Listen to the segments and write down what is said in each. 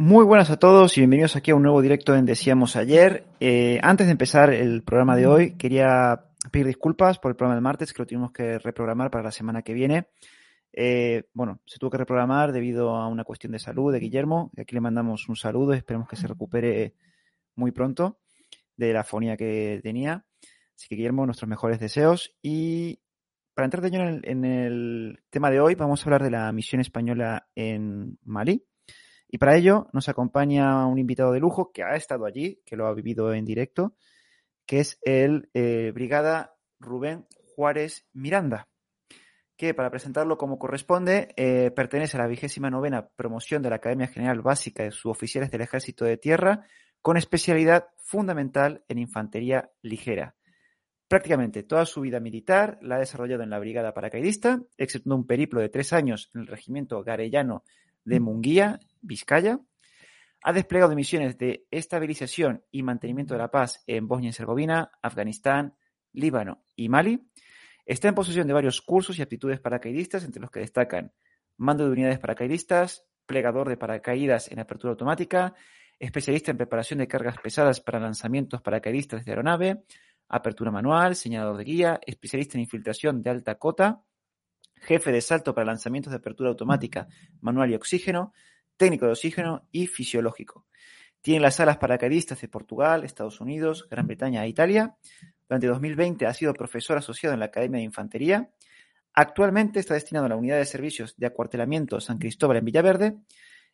Muy buenas a todos y bienvenidos aquí a un nuevo directo en Decíamos Ayer. Eh, antes de empezar el programa de hoy, quería pedir disculpas por el programa del martes, que lo tuvimos que reprogramar para la semana que viene. Eh, bueno, se tuvo que reprogramar debido a una cuestión de salud de Guillermo. Aquí le mandamos un saludo esperemos que se recupere muy pronto de la fonía que tenía. Así que Guillermo, nuestros mejores deseos. Y para entrar de lleno en el, en el tema de hoy, vamos a hablar de la misión española en Mali. Y para ello nos acompaña un invitado de lujo que ha estado allí, que lo ha vivido en directo, que es el eh, Brigada Rubén Juárez Miranda, que para presentarlo como corresponde, eh, pertenece a la vigésima novena promoción de la Academia General Básica de Suboficiales del Ejército de Tierra, con especialidad fundamental en infantería ligera. Prácticamente toda su vida militar la ha desarrollado en la Brigada Paracaidista, excepto un periplo de tres años en el Regimiento Garellano de Munguía, Vizcaya. Ha desplegado misiones de estabilización y mantenimiento de la paz en Bosnia y Herzegovina, Afganistán, Líbano y Mali. Está en posesión de varios cursos y aptitudes paracaidistas, entre los que destacan mando de unidades paracaidistas, plegador de paracaídas en apertura automática, especialista en preparación de cargas pesadas para lanzamientos paracaidistas de aeronave, apertura manual, señalador de guía, especialista en infiltración de alta cota, jefe de salto para lanzamientos de apertura automática, manual y oxígeno, técnico de oxígeno y fisiológico. Tiene las alas paracaidistas de Portugal, Estados Unidos, Gran Bretaña e Italia. Durante 2020 ha sido profesor asociado en la Academia de Infantería. Actualmente está destinado a la Unidad de Servicios de Acuartelamiento San Cristóbal en Villaverde.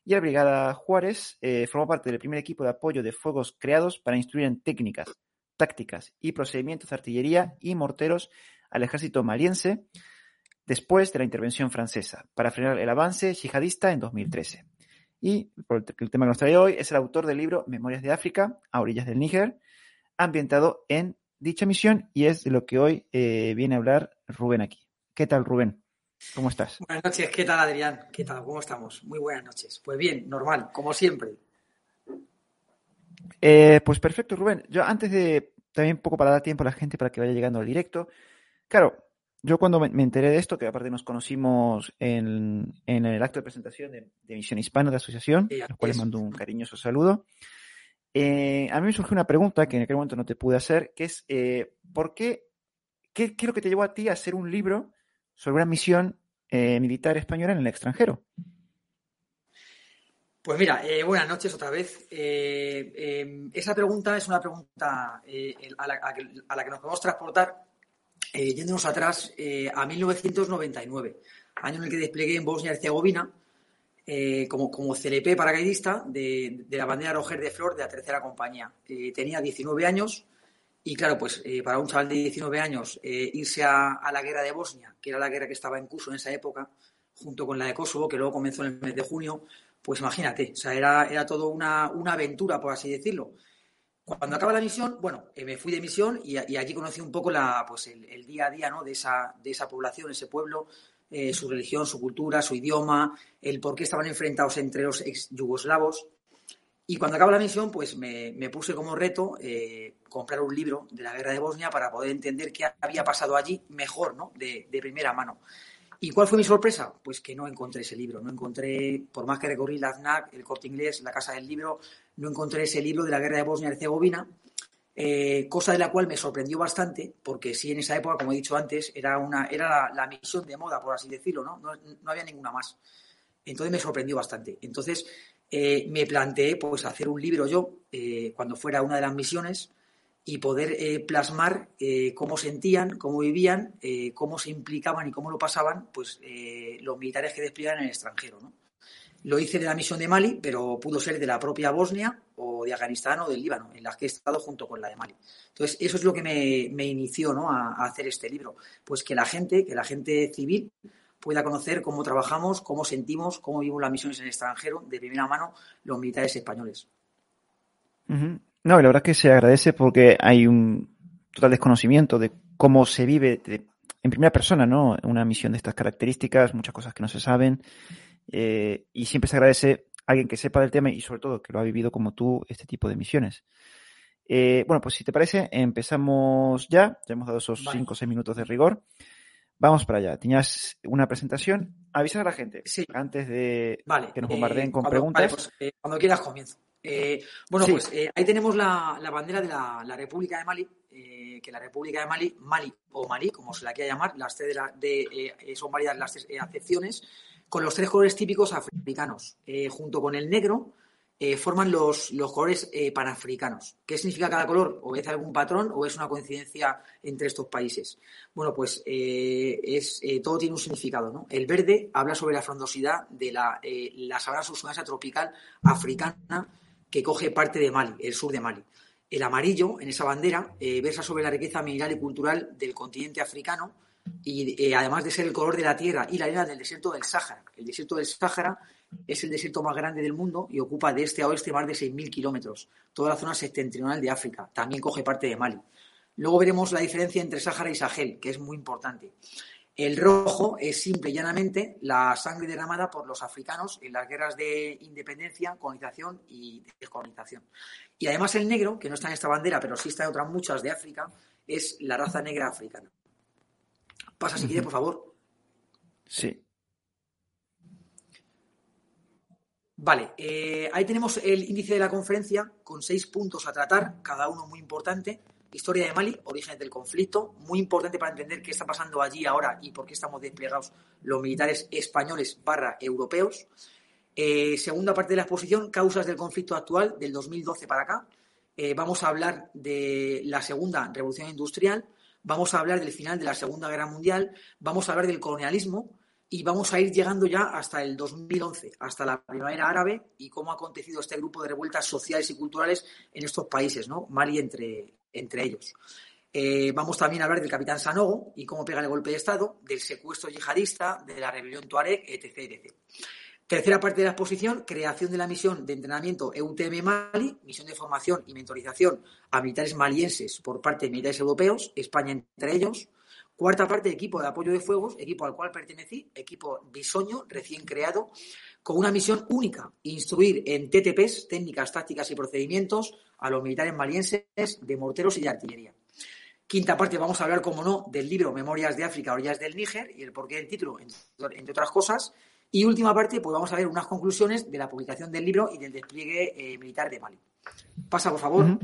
Y la Brigada Juárez eh, formó parte del primer equipo de apoyo de fuegos creados para instruir en técnicas, tácticas y procedimientos de artillería y morteros al ejército maliense después de la intervención francesa para frenar el avance yihadista en 2013. Y por el tema que nos trae hoy es el autor del libro Memorias de África, a orillas del Níger, ambientado en dicha misión y es de lo que hoy eh, viene a hablar Rubén aquí. ¿Qué tal, Rubén? ¿Cómo estás? Buenas noches, ¿qué tal, Adrián? ¿Qué tal? ¿Cómo estamos? Muy buenas noches. Pues bien, normal, como siempre. Eh, pues perfecto, Rubén. Yo antes de, también un poco para dar tiempo a la gente para que vaya llegando al directo, claro, yo cuando me, enteré de esto, que aparte nos conocimos en, en el acto de presentación de, de, Misión Hispana de la Asociación, a los cuales mando un cariñoso saludo, eh, a mí me surgió una pregunta que en aquel momento no te pude hacer, que es, eh, ¿por qué, qué, qué, es lo que te llevó a ti a hacer un libro sobre una misión eh, militar española en el extranjero? Pues mira, buenas noches otra vez. Esa pregunta es una pregunta a la, a, la, que nos podemos transportar yéndonos atrás a 1999, año en el que desplegué en Bosnia y Herzegovina como, como CLP paracaidista de, de, la bandera Roger de Flor de la tercera compañía. tenía 19 años y claro, pues para un chaval de 19 años irse a, a la guerra de Bosnia, que era la guerra que estaba en curso en esa época, junto con la de Kosovo, que luego comenzó en el mes de junio, pues imagínate, o sea, era, era todo una, una, aventura, por así decirlo. Cuando acaba la misión, bueno, eh, me fui de misión y, y, conocí un poco la, pues el, el, día a día ¿no? de, esa, de esa población, ese pueblo, eh, su religión, su cultura, su idioma, el por qué estaban enfrentados entre los ex yugoslavos. Y cuando acaba la misión, pues me, me puse como reto eh, comprar un libro de la guerra de Bosnia para poder entender qué había pasado allí mejor, ¿no? De, de primera mano. ¿Y cuál fue mi sorpresa? Pues que no encontré ese libro. No encontré, por más que recorrí la FNAC, el corte inglés, la casa del libro, no encontré ese libro de la guerra de Bosnia y Herzegovina, eh, cosa de la cual me sorprendió bastante, porque sí, en esa época, como he dicho antes, era, una, era la, misión de moda, por así decirlo, ¿no? No, no había ninguna más. Entonces me sorprendió bastante. Entonces eh, me planteé pues, hacer un libro yo, eh, cuando fuera una de las misiones, y poder plasmar cómo sentían, cómo vivían, cómo se implicaban y cómo lo pasaban pues, los militares que despliegan en el extranjero. ¿no? Lo hice de la misión de Mali, pero pudo ser de la propia Bosnia o de Afganistán o del Líbano, en las que he estado junto con la de Mali. Entonces, eso es lo que me, inició ¿no? a, hacer este libro. Pues que la gente, que la gente civil pueda conocer cómo trabajamos, cómo sentimos, cómo vivimos las misiones en el extranjero, de primera mano, los militares españoles. No, la verdad es que se agradece porque hay un total desconocimiento de cómo se vive en primera persona, ¿no? Una misión de estas características, muchas cosas que no se saben. Eh, y siempre se agradece a alguien que sepa del tema y sobre todo que lo ha vivido como tú este tipo de misiones. Eh, bueno, pues si te parece, empezamos ya. Ya hemos dado esos 5 vale. o 6 minutos de rigor. Vamos para allá. Tenías una presentación. Avisar a la gente Sí. antes de Vale. que nos eh, bombardeen con cuando- preguntas. vale, pues, eh, cuando quieras comienzo. Eh, bueno, Sí. pues eh, ahí tenemos la, la bandera de la, la República de Mali, eh, que la República de Mali, Mali o Malí, como se la quiera llamar, las tres de la- de, eh, son varias las eh, acepciones, con los tres colores típicos africanos, eh, junto con el negro, eh, forman los, los colores eh, panafricanos. ¿Qué significa cada color? ¿Obedece a algún patrón o es una coincidencia entre estos países? Bueno, pues es, todo tiene un significado. ¿no? El verde habla sobre la frondosidad de la, la sabana subsahariana tropical africana que coge parte de Mali, el sur de Mali. El amarillo, en esa bandera, versa sobre la riqueza mineral y cultural del continente africano y eh, además de ser el color de la tierra y la arena del desierto del Sáhara. El desierto del Sáhara es el desierto más grande del mundo y ocupa de este a oeste más de 6.000 kilómetros, toda la zona septentrional de África. También coge parte de Mali. Luego veremos la diferencia entre Sáhara y Sahel, que es muy importante. El rojo es simple y llanamente la sangre derramada por los africanos en las guerras de independencia, colonización y descolonización. Y además el negro, que no está en esta bandera, pero sí está en otras muchas de África, es la raza negra africana. Pasa si quieres, por favor. Sí. Vale, eh, ahí tenemos el índice de la conferencia con seis puntos a tratar, cada uno muy importante. Historia de Mali, orígenes del conflicto, muy importante para entender qué está pasando allí ahora y por qué estamos desplegados los militares españoles barra europeos. Eh, segunda parte de la exposición, causas del conflicto actual del 2012 para acá. Eh, vamos a hablar de la segunda revolución industrial, vamos a hablar del final de la Segunda Guerra Mundial, vamos a hablar del colonialismo y vamos a ir llegando ya hasta el 2011, hasta la primavera árabe y cómo ha acontecido este grupo de revueltas sociales y culturales en estos países, ¿no? Mali entre, entre ellos. Eh, vamos también a hablar del capitán Sanogo y cómo pega el golpe de Estado, del secuestro yihadista, de la rebelión Tuareg, etc. etc. Tercera parte de la exposición, creación de la misión de entrenamiento EUTM Mali, misión de formación y mentorización a militares malienses por parte de militares europeos, España entre ellos. Cuarta parte, equipo de apoyo de fuegos, equipo al cual pertenecí, equipo bisoño, recién creado, con una misión única, instruir en TTPs, técnicas, tácticas y procedimientos, a los militares malienses de morteros y de artillería. Quinta parte, vamos a hablar, como no, del libro Memorias de África, Orillas del Níger y el porqué del título, entre otras cosas. Y última parte, pues vamos a ver unas conclusiones de la publicación del libro y del despliegue eh, militar de Mali. Pasa, por favor.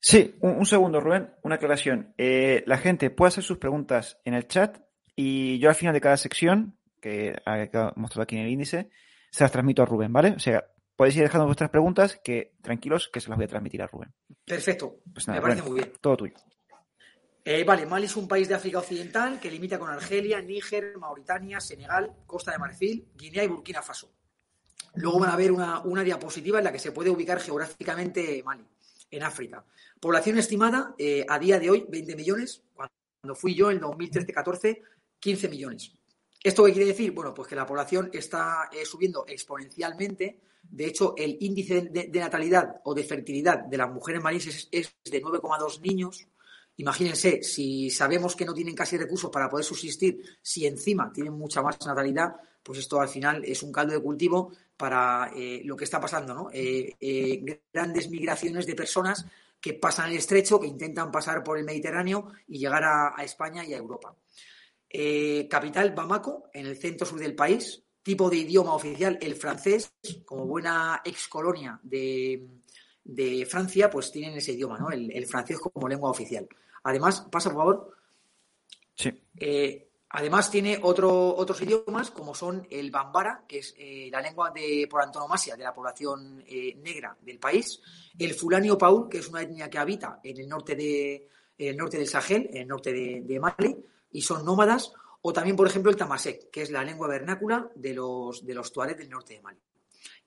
Sí, un, un segundo, Rubén, una aclaración. Eh, la gente puede hacer sus preguntas en el chat y yo al final de cada sección, que ha mostrado aquí en el índice, se las transmito a Rubén, ¿vale? O sea, podéis ir dejando vuestras preguntas, que tranquilos, que se las voy a transmitir a Rubén. Perfecto. Pues nada, Me parece Rubén, muy bien. todo tuyo. Eh, vale, Mali es un país de África Occidental que limita con Argelia, Níger, Mauritania, Senegal, Costa de Marfil, Guinea y Burkina Faso. Luego van a ver una, una diapositiva en la que se puede ubicar geográficamente Mali, en África. Población estimada eh, a día de hoy 20 millones, cuando fui yo en 2013-14, 15 millones. ¿Esto qué quiere decir? Bueno, pues que la población está eh, subiendo exponencialmente. De hecho, el índice de, natalidad o de fertilidad de las mujeres malienses es, es de 9,2 niños. Imagínense, si sabemos que no tienen casi recursos para poder subsistir, si encima tienen mucha más natalidad, pues esto al final es un caldo de cultivo para eh, lo que está pasando, ¿no? Eh, eh, grandes migraciones de personas que pasan el estrecho, que intentan pasar por el Mediterráneo y llegar a, España y a Europa. Capital Bamako, en el centro sur del país. Tipo de idioma oficial, el francés, como buena ex colonia de, de Francia, pues tienen ese idioma, ¿no? El, francés como lengua oficial. Además, pasa por favor. Sí. Eh, además tiene otro, otros idiomas, como son el bambara, que es eh, la lengua de, por antonomasia de la población eh, negra del país, el fulanio paul, que es una etnia que habita en el norte, de, en el norte del Sahel, en el norte de, de Mali, y son nómadas, o también, por ejemplo, el tamasek, que es la lengua vernácula de los, de los tuareg del norte de Mali.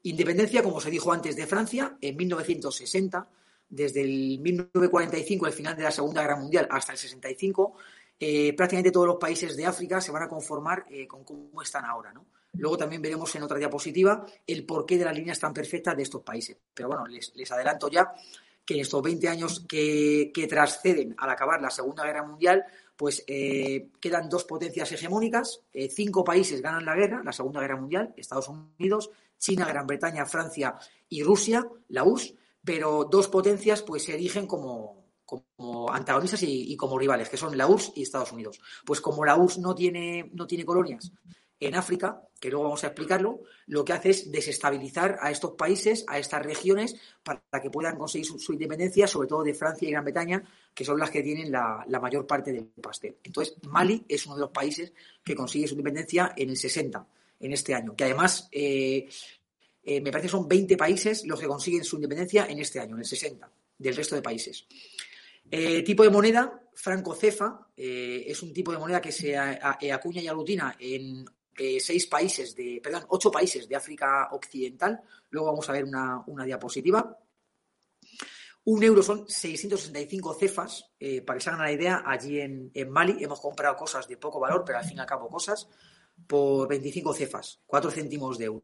Independencia, como se dijo antes, de Francia en 1960, desde el 1945, el final de la Segunda Guerra Mundial, hasta el 65, eh, prácticamente todos los países de África se van a conformar eh, con cómo están ahora. ¿no? Luego también veremos en otra diapositiva el porqué de las líneas tan perfectas de estos países. Pero bueno, les, les adelanto ya que en estos 20 años que, trasceden al acabar la Segunda Guerra Mundial, pues eh, quedan dos potencias hegemónicas, eh, cinco países ganan la guerra, la Segunda Guerra Mundial, Estados Unidos, China, Gran Bretaña, Francia y Rusia, la URSS, pero dos potencias pues se erigen como, como antagonistas y, como rivales, que son la URSS y Estados Unidos. Pues como la URSS no tiene, no tiene colonias en África, que luego vamos a explicarlo, lo que hace es desestabilizar a estos países, a estas regiones, para que puedan conseguir su, independencia, sobre todo de Francia y Gran Bretaña, que son las que tienen la, mayor parte del pastel. Entonces, Mali es uno de los países que consigue su independencia en el 60, en este año, que además eh, eh, me parece que son 20 países los que consiguen su independencia en este año, en el 60, del resto de países. Eh, tipo de moneda, franco cefa, es un tipo de moneda que se acuña y aglutina en seis países de, perdón, ocho países de África Occidental. Luego vamos a ver una, diapositiva. Un euro son 665 cefas. Eh, para que se hagan la idea, allí en, Mali hemos comprado cosas de poco valor, pero al fin y al cabo cosas, por 25 cefas, 4 céntimos de euro.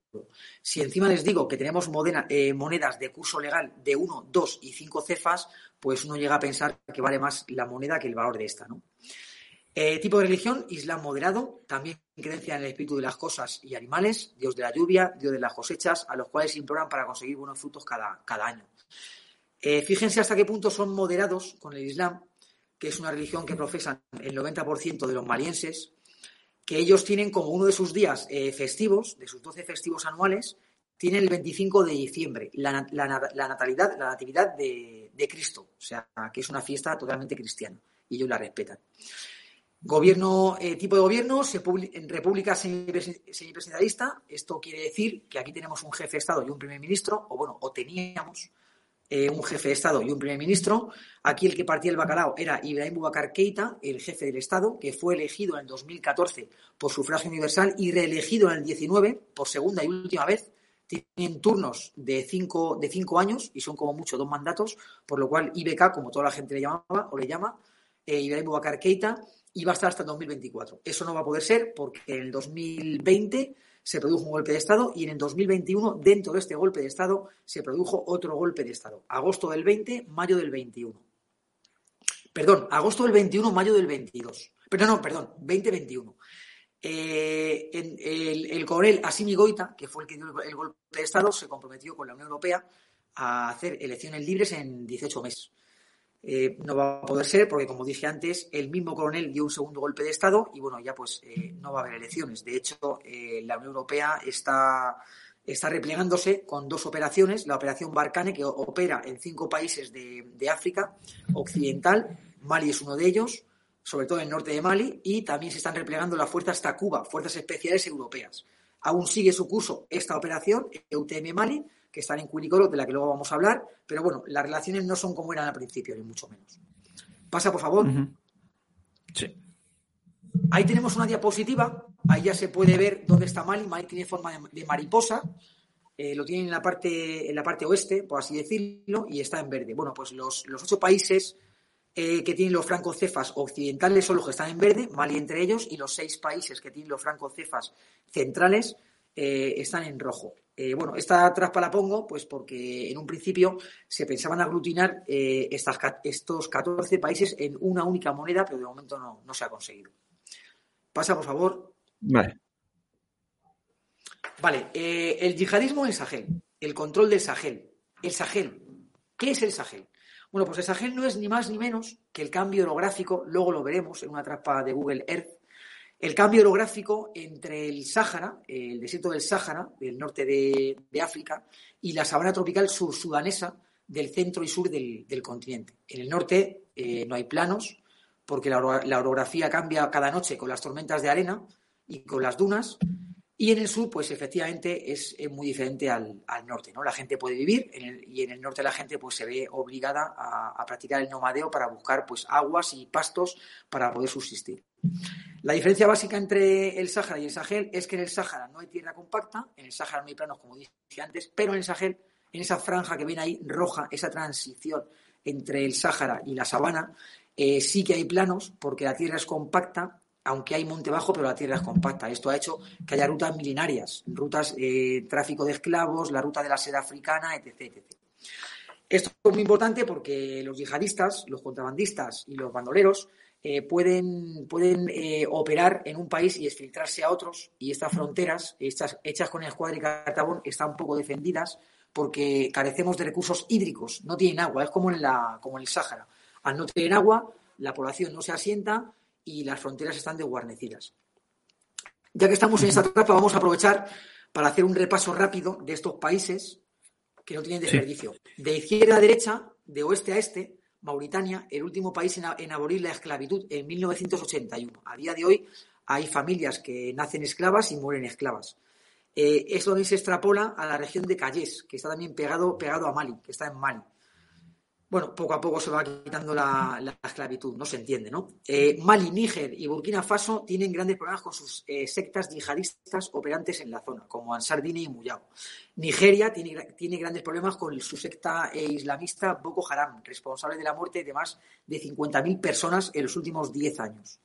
Si encima les digo que tenemos eh, monedas de curso legal de 1, 2 y 5 cefas, pues uno llega a pensar que vale más la moneda que el valor de esta, ¿no? Eh, tipo de religión, Islam moderado, también creencia en el espíritu de las cosas y animales, Dios de la lluvia, Dios de las cosechas, a los cuales imploran para conseguir buenos frutos cada, cada año. Eh, fíjense hasta qué punto son moderados con el Islam, que es una religión que profesan el 90% de los malienses, que ellos tienen como uno de sus días eh, festivos, de sus 12 festivos anuales, tienen el 25 de diciembre, la, natalidad, la natividad de, de Cristo, o sea, que es una fiesta totalmente cristiana, y ellos la respetan. Gobierno, eh, tipo de gobierno, en república semipresidencialista. Esto quiere decir que aquí tenemos un jefe de Estado y un primer ministro, o bueno, o teníamos eh, un jefe de Estado y un primer ministro. Aquí el que partía el bacalao era Ibrahim Boubacar Keita, el jefe del Estado, que fue elegido en el 2014 por sufragio universal y reelegido en el 19 por segunda y última vez. Tienen turnos de cinco, de cinco años y son como mucho dos mandatos, por lo cual IBK, como toda la gente le llamaba o le llama, eh, Ibrahim Boubacar Keita, va a estar hasta el 2024. Eso no va a poder ser porque en el 2020 se produjo un golpe de Estado y en el 2021, dentro de este golpe de Estado, se produjo otro golpe de Estado. Agosto del 20, mayo del 21. Perdón, agosto del 21, mayo del 22. Pero no, perdón, 2021. Eh, el, el, coronel Asimi Goita, que fue el que dio el golpe de Estado, se comprometió con la Unión Europea a hacer elecciones libres en 18 meses. Eh, no va a poder ser porque, como dije antes, el mismo coronel dio un segundo golpe de Estado y, bueno, ya pues eh, no va a haber elecciones. De hecho, eh, la Unión Europea está, está replegándose con dos operaciones. La operación Barcane que opera en cinco países de, de África Occidental. Mali es uno de ellos, sobre todo en el norte de Mali, y también se están replegando las fuerzas Takuba, Fuerzas Especiales Europeas. Aún sigue su curso esta operación, EUTM Mali, que están en Quilicoro, de la que luego vamos a hablar, pero bueno, las relaciones no son como eran al principio, ni mucho menos. Pasa, por favor. Sí. Ahí tenemos una diapositiva, ahí ya se puede ver dónde está Mali, Mali tiene forma de, mariposa, eh, lo tiene en la, parte, en la parte oeste, por así decirlo, y está en verde. Bueno, pues los, ocho países eh, que tienen los francocefas occidentales son los que están en verde, Mali entre ellos, y los seis países que tienen los francocefas centrales eh, están en rojo. Eh, bueno, esta traspa la pongo pues porque en un principio se pensaban aglutinar eh, estos 14 países en una única moneda, pero de momento no, se ha conseguido. Pasa, por favor. Vale. Vale, el yihadismo en Sahel, el control del Sahel. El Sahel, ¿qué es el Sahel? Bueno, pues el Sahel no es ni más ni menos que el cambio orográfico, luego lo veremos en una traspa de Google Earth, el cambio orográfico entre el Sáhara, el desierto del Sáhara, del norte de, África, y la sabana tropical sur-sudanesa del centro y sur del, continente. En el norte eh, no hay planos, porque la, orografía cambia cada noche con las tormentas de arena y con las dunas. Y en el sur, pues efectivamente es, muy diferente al, norte, ¿no? La gente puede vivir y en el norte la gente pues se ve obligada a, a, practicar el nomadeo para buscar pues aguas y pastos para poder subsistir. La diferencia básica entre el Sáhara y el Sahel es que en el Sáhara no hay tierra compacta, en el Sáhara no hay planos, como dije antes, pero en el Sahel, en esa franja que ven ahí roja, esa transición entre el Sáhara y la sabana, eh, sí que hay planos porque la tierra es compacta, aunque hay monte bajo, pero la tierra es compacta. Esto ha hecho que haya rutas milenarias, rutas eh, tráfico de esclavos, la ruta de la seda africana, etc, etc. Esto es muy importante porque los yihadistas, los contrabandistas y los bandoleros eh, pueden, pueden eh, operar en un país y exfiltrarse a otros y estas fronteras, estas hechas con el escuadra y cartabón, están poco defendidas porque carecemos de recursos hídricos, no tienen agua, es como en, la, como en el Sáhara. Al no tener agua, la población no se asienta y las fronteras están desguarnecidas. Ya que estamos en esta etapa, vamos a aprovechar para hacer un repaso rápido de estos países que no tienen desperdicio. De izquierda a derecha, de oeste a este, Mauritania, el último país en, abolir la esclavitud en 1981. A día de hoy hay familias que nacen esclavas y mueren esclavas. Eh, también se extrapola a la región de Calles, que está también pegado, pegado a Mali, que está en Mali bueno, poco a poco se va quitando la, esclavitud, no se entiende, ¿no? Eh, Mali, Níger y Burkina Faso tienen grandes problemas con sus eh, sectas yihadistas operantes en la zona, como Ansar Dine y Muyao. Nigeria tiene, tiene, grandes problemas con su secta eh, islamista Boko Haram, responsable de la muerte de más de 50.000 personas en los últimos 10 años.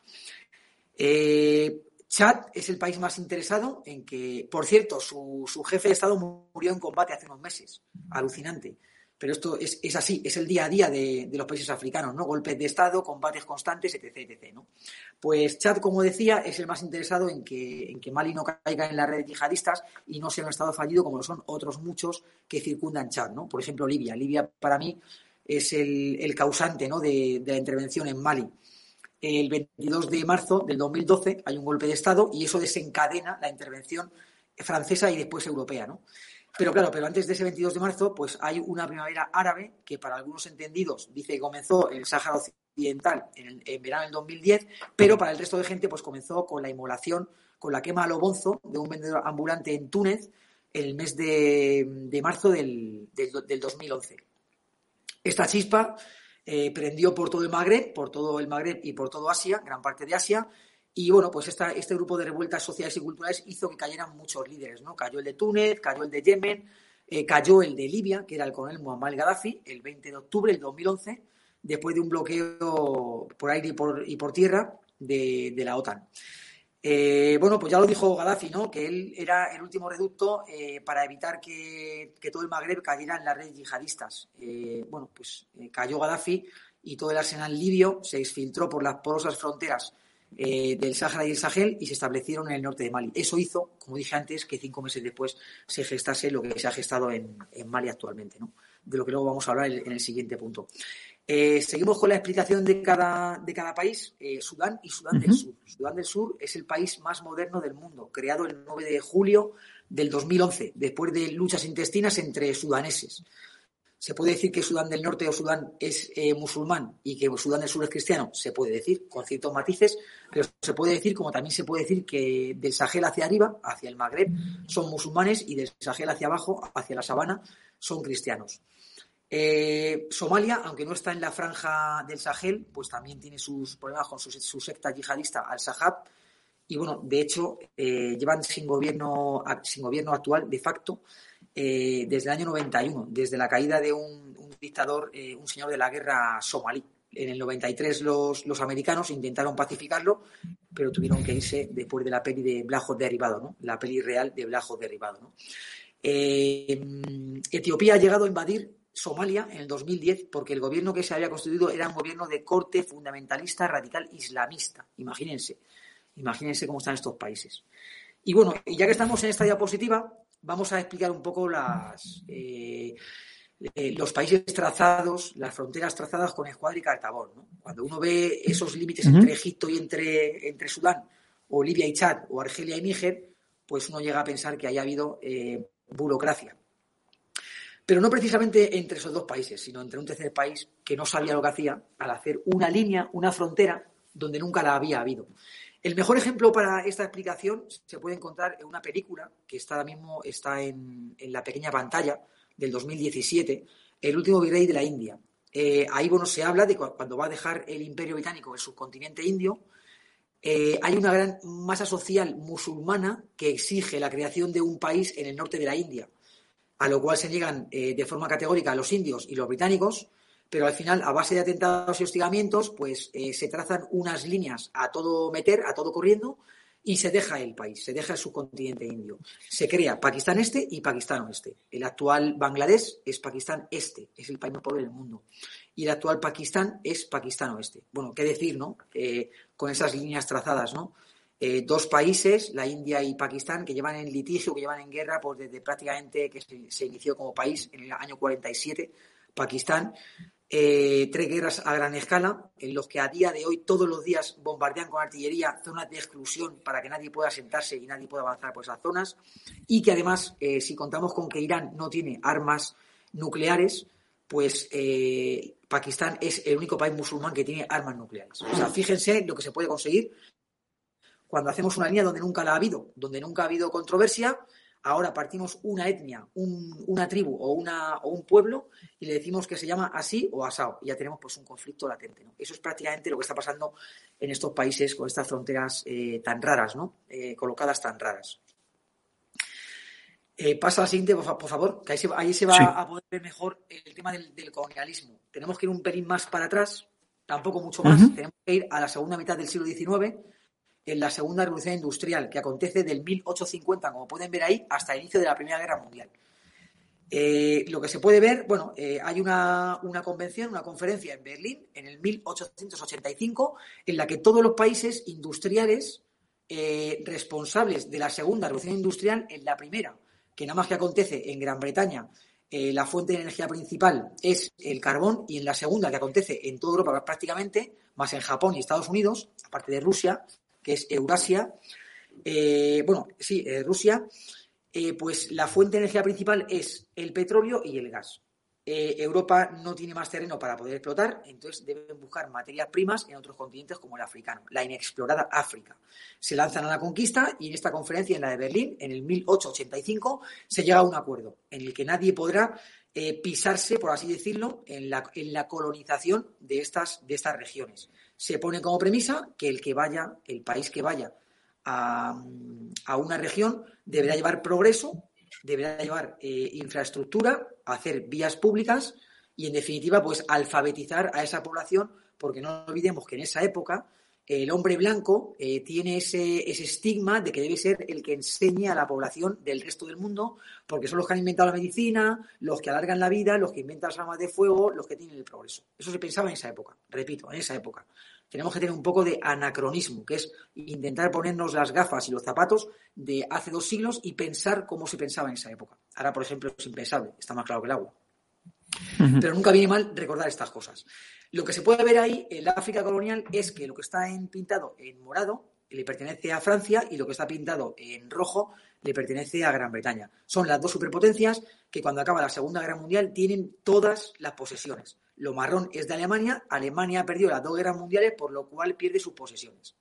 Chad es el país más interesado en que, por cierto, su, su jefe de Estado murió en combate hace unos meses. Alucinante pero esto es, así, es el día a día de, los países africanos, ¿no? Golpes de Estado, combates constantes, etc, etc, ¿no? Pues Chad, como decía, es el más interesado en que, en que Mali no caiga en la red de yihadistas y no sea un Estado fallido como lo son otros muchos que circundan Chad, ¿no? Por ejemplo, Libia. Libia, para mí, es el, causante ¿no? de, de la intervención en Mali. El 22 de marzo del 2012 hay un golpe de Estado y eso desencadena la intervención francesa y después europea, ¿no? Pero claro, pero antes de ese 22 de marzo, pues hay una primavera árabe que para algunos entendidos dice que comenzó en el Sáhara Occidental en, verano del 2010, pero para el resto de gente pues comenzó con la inmolación, con la quema a lo bonzo de un vendedor ambulante en Túnez el mes de, marzo del, 2011. Esta chispa eh, prendió por todo el Magreb, por todo el Magreb y por todo Asia, gran parte de Asia, y bueno, pues este grupo de revueltas sociales y culturales hizo que cayeran muchos líderes, ¿no? Cayó el de Túnez, cayó el de Yemen, eh, cayó el de Libia, que era el coronel Muammar Gaddafi, el 20 de octubre del 2011, después de un bloqueo por aire y por, tierra de, la OTAN. Eh, bueno, pues ya lo dijo Gaddafi, ¿no? Que él era el último reducto eh, para evitar que, que, todo el Magreb cayera en las redes yihadistas. bueno, pues cayó Gaddafi y todo el arsenal libio se exfiltró por las porosas fronteras eh, del Sáhara y el Sahel y se establecieron en el norte de Mali. Eso hizo, como dije antes, que cinco meses después se gestase lo que se ha gestado en, Mali actualmente, ¿no? de lo que luego vamos a hablar en, el siguiente punto. Eh, seguimos con la explicación de cada, de cada país. Eh, Sudán y Sudán del Sur. Sudán del Sur es el país más moderno del mundo, creado el 9 de julio del 2011, después de luchas intestinas entre sudaneses se puede decir que Sudán del Norte o Sudán es eh, musulmán y que Sudán del Sur es cristiano, se puede decir, con ciertos matices, pero se puede decir, como también se puede decir, que del Sahel hacia arriba, hacia el Magreb, son musulmanes y del Sahel hacia abajo, hacia la sabana, son cristianos. Eh, Somalia, aunque no está en la franja del Sahel, pues también tiene sus problemas con su, secta yihadista al-Sahab. Y bueno, de hecho, eh, llevan sin gobierno, sin gobierno actual de facto eh, desde el año 91, desde la caída de un, dictador, eh, un señor de la guerra somalí. En el 93 los, los, americanos intentaron pacificarlo, pero tuvieron que irse después de la peli de Blajos derribado, ¿no? la peli real de Blajos derribado. ¿no? Eh, Etiopía ha llegado a invadir Somalia en el 2010 porque el gobierno que se había constituido era un gobierno de corte fundamentalista radical islamista. Imagínense, imagínense cómo están estos países. Y bueno, ya que estamos en esta diapositiva, vamos a explicar un poco las, eh, eh, los países trazados, las fronteras trazadas con Escuadra y Cartabón. Cuando uno ve esos límites entre Egipto y entre, entre Sudán, o Libia y Chad, o Argelia y Níger, pues uno llega a pensar que haya habido eh, burocracia. Pero no precisamente entre esos dos países, sino entre un tercer país que no sabía lo que hacía al hacer una línea, una frontera, donde nunca la había habido. El mejor ejemplo para esta explicación se puede encontrar en una película que está ahora mismo está en, la pequeña pantalla del 2017, El último virrey de la India. Eh, ahí bueno, se habla de cuando va a dejar el imperio británico el subcontinente indio, eh, hay una gran masa social musulmana que exige la creación de un país en el norte de la India, a lo cual se niegan eh, de forma categórica los indios y los británicos, pero al final, a base de atentados y hostigamientos, pues eh, se trazan unas líneas a todo meter, a todo corriendo, y se deja el país, se deja el subcontinente indio. Se crea Pakistán Este y Pakistán Oeste. El actual Bangladesh es Pakistán Este, es el país más pobre del mundo. Y el actual Pakistán es Pakistán Oeste. Bueno, qué decir, ¿no? Eh, con esas líneas trazadas, ¿no? Eh, dos países, la India y Pakistán, que llevan en litigio, que llevan en guerra, pues desde prácticamente que se, se inició como país en el año 47, Pakistán, eh, tres guerras a gran escala, en los que a día de hoy todos los días bombardean con artillería zonas de exclusión para que nadie pueda sentarse y nadie pueda avanzar por esas zonas, y que además, eh, si contamos con que Irán no tiene armas nucleares, pues eh, Pakistán es el único país musulmán que tiene armas nucleares. O sea, fíjense lo que se puede conseguir cuando hacemos una línea donde nunca la ha habido, donde nunca ha habido controversia, ahora partimos una etnia, una tribu o, una, o un pueblo y le decimos que se llama así o asao y ya tenemos pues un conflicto latente. ¿no? Eso es prácticamente lo que está pasando en estos países con estas fronteras eh, tan raras, ¿no? Eh, colocadas tan raras. Eh, pasa al siguiente, por, favor, que ahí se, va a poder ver mejor el tema del, colonialismo. Tenemos que ir un pelín más para atrás, tampoco mucho más. Tenemos que ir a la segunda mitad del siglo XIX, en la segunda revolución industrial, que acontece del 1850, como pueden ver ahí, hasta el inicio de la Primera Guerra Mundial. Eh, lo que se puede ver, bueno, eh, hay una, convención, una conferencia en Berlín en el 1885, en la que todos los países industriales responsables de la segunda revolución industrial en la primera que nada más que acontece en Gran Bretaña, eh, la fuente de energía principal es el carbón y en la segunda que acontece en toda Europa prácticamente, más en Japón y Estados Unidos, aparte de Rusia, que es Eurasia, eh, bueno, sí, eh, Rusia, pues la fuente de energía principal es el petróleo y el gas. Eh, Europa no tiene más terreno para poder explotar, entonces deben buscar materias primas en otros continentes como el africano, la inexplorada África. Se lanzan a la conquista y en esta conferencia, en la de Berlín, en el 1885, se llega a un acuerdo en el que nadie podrá eh, pisarse, por así decirlo, en la, colonización de estas, de estas regiones. Se pone como premisa que el que vaya, el país que vaya a, a una región, deberá llevar progreso deberá llevar eh, infraestructura, hacer vías públicas y, en definitiva, pues alfabetizar a esa población, porque no olvidemos que en esa época el hombre blanco eh, tiene ese, ese, estigma de que debe ser el que enseñe a la población del resto del mundo, porque son los que han inventado la medicina, los que alargan la vida, los que inventan las armas de fuego, los que tienen el progreso. Eso se pensaba en esa época, repito, en esa época tenemos que tener un poco de anacronismo, que es intentar ponernos las gafas y los zapatos de hace dos siglos y pensar cómo se pensaba en esa época. Ahora, por ejemplo, es impensable, está más claro que el agua. Pero nunca viene mal recordar estas cosas. Lo que se puede ver ahí en la África colonial es que lo que está pintado en morado le pertenece a Francia y lo que está pintado en rojo le pertenece a Gran Bretaña. Son las dos superpotencias que cuando acaba la Segunda Guerra Mundial tienen todas las posesiones. Lo marrón es de Alemania. Alemania ha perdido las dos guerras mundiales, por lo cual pierde sus posesiones.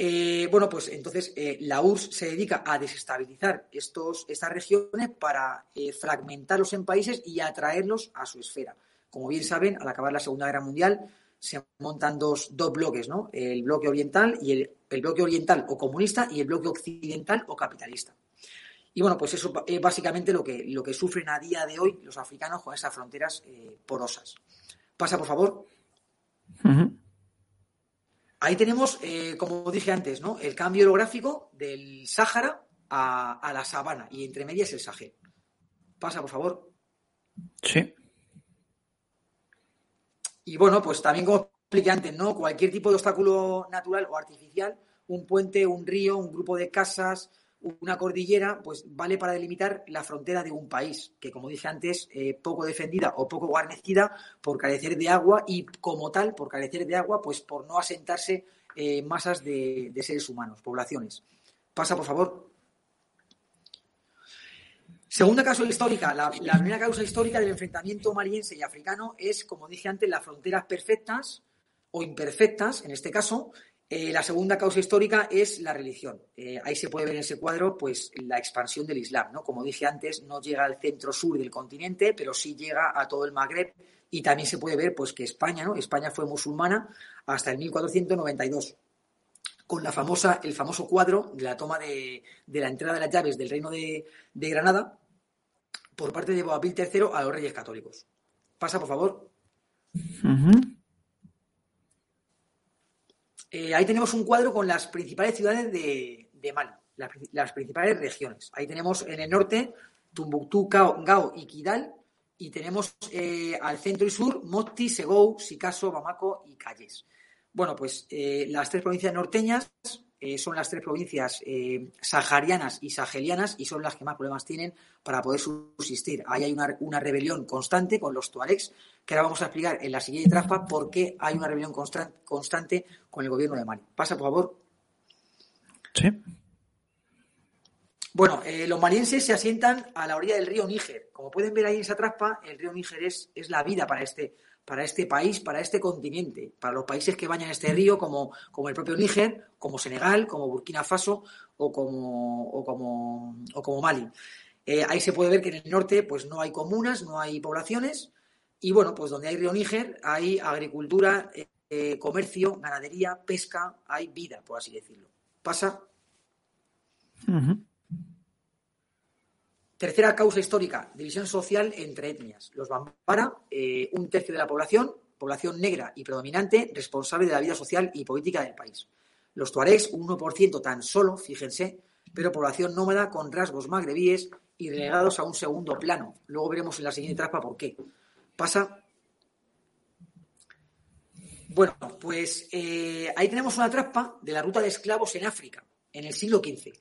Eh, bueno, pues entonces eh, la URSS se dedica a desestabilizar estos, estas regiones para eh, fragmentarlos en países y atraerlos a su esfera. Como bien saben, al acabar la Segunda Guerra Mundial se montan dos, dos bloques, ¿no? El bloque oriental y el, el bloque oriental o comunista y el bloque occidental o capitalista. Y bueno, pues eso es básicamente lo que, lo que sufren a día de hoy los africanos con esas fronteras porosas. Pasa, por favor. Ahí tenemos, eh, como dije antes, ¿no? el cambio orográfico del Sáhara a, la sabana y entre medias el Sahel. Pasa, por favor. Sí. Y bueno, pues también como expliqué antes, ¿no? Cualquier tipo de obstáculo natural o artificial, un puente, un río, un grupo de casas, una cordillera pues vale para delimitar la frontera de un país, que como dije antes, eh, poco defendida o poco guarnecida por carecer de agua y como tal, por carecer de agua, pues por no asentarse eh, masas de, seres humanos, poblaciones. Pasa, por favor. Segunda causa histórica, la, la, primera causa histórica del enfrentamiento mariense y africano es, como dije antes, las fronteras perfectas o imperfectas, en este caso, eh, la segunda causa histórica es la religión. Eh, ahí se puede ver en ese cuadro pues, la expansión del Islam. ¿no? Como dije antes, no llega al centro-sur del continente, pero sí llega a todo el Magreb y también se puede ver pues, que España, ¿no? España fue musulmana hasta el 1492 con la famosa, el famoso cuadro de la toma de, la entrada de las llaves del reino de, Granada por parte de Boabdil III a los reyes católicos. Pasa, por favor. Eh, ahí tenemos un cuadro con las principales ciudades de, Mali, las, principales regiones. Ahí tenemos en el norte Tumbuctú, Gao, y Kidal, y tenemos eh, al centro y sur Moti, Segou, Sikaso, Bamako y Calles. Bueno, pues eh, las tres provincias norteñas son las tres provincias saharianas y sahelianas y son las que más problemas tienen para poder subsistir. Ahí hay una, rebelión constante con los tuaregs, que ahora vamos a explicar en la siguiente trampa por qué hay una rebelión constante con el gobierno de Mali. Pasa, por favor. Sí. Bueno, eh, los malienses se asientan a la orilla del río Níger. Como pueden ver ahí en esa trampa, el río Níger es, es la vida para este, para este país, para este continente, para los países que bañan este río, como, como el propio Níger, como Senegal, como Burkina Faso o como, o como, o como Mali. Eh, ahí se puede ver que en el norte pues no hay comunas, no hay poblaciones y bueno, pues donde hay río Níger hay agricultura, eh, comercio, ganadería, pesca, hay vida, por así decirlo. Pasa. Tercera causa histórica, división social entre etnias. Los Bambara, eh, un tercio de la población, población negra y predominante, responsable de la vida social y política del país. Los tuaregs, un 1% tan solo, fíjense, pero población nómada con rasgos magrebíes y relegados a un segundo plano. Luego veremos en la siguiente trapa por qué. Pasa. Bueno, pues eh, ahí tenemos una trapa de la ruta de esclavos en África, en el siglo XV.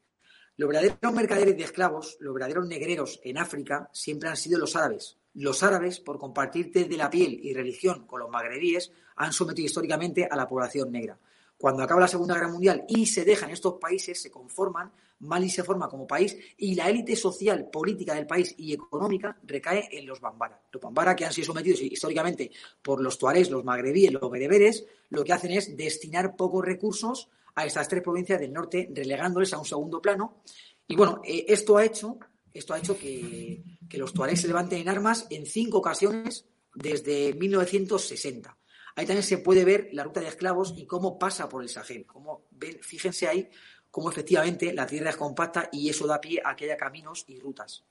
Los verdaderos mercaderes de esclavos, los verdaderos negreros en África siempre han sido los árabes. Los árabes, por compartir de la piel y religión con los magrebíes, han sometido históricamente a la población negra. Cuando acaba la Segunda Guerra Mundial y se dejan estos países, se conforman, Mali se forma como país y la élite social, política del país y económica recae en los Bambara. Los Bambara, que han sido sometidos históricamente por los tuarés, los magrebíes, los bereberes, lo que hacen es destinar pocos recursos a estas tres provincias del norte, relegándoles a un segundo plano. Y bueno, eh, esto ha hecho, esto ha hecho que, los tuaregs se levanten en armas en cinco ocasiones desde 1960. Ahí también se puede ver la ruta de esclavos y cómo pasa por el Sahel. Como ven, fíjense ahí cómo efectivamente la tierra es compacta y eso da pie a que haya caminos y rutas.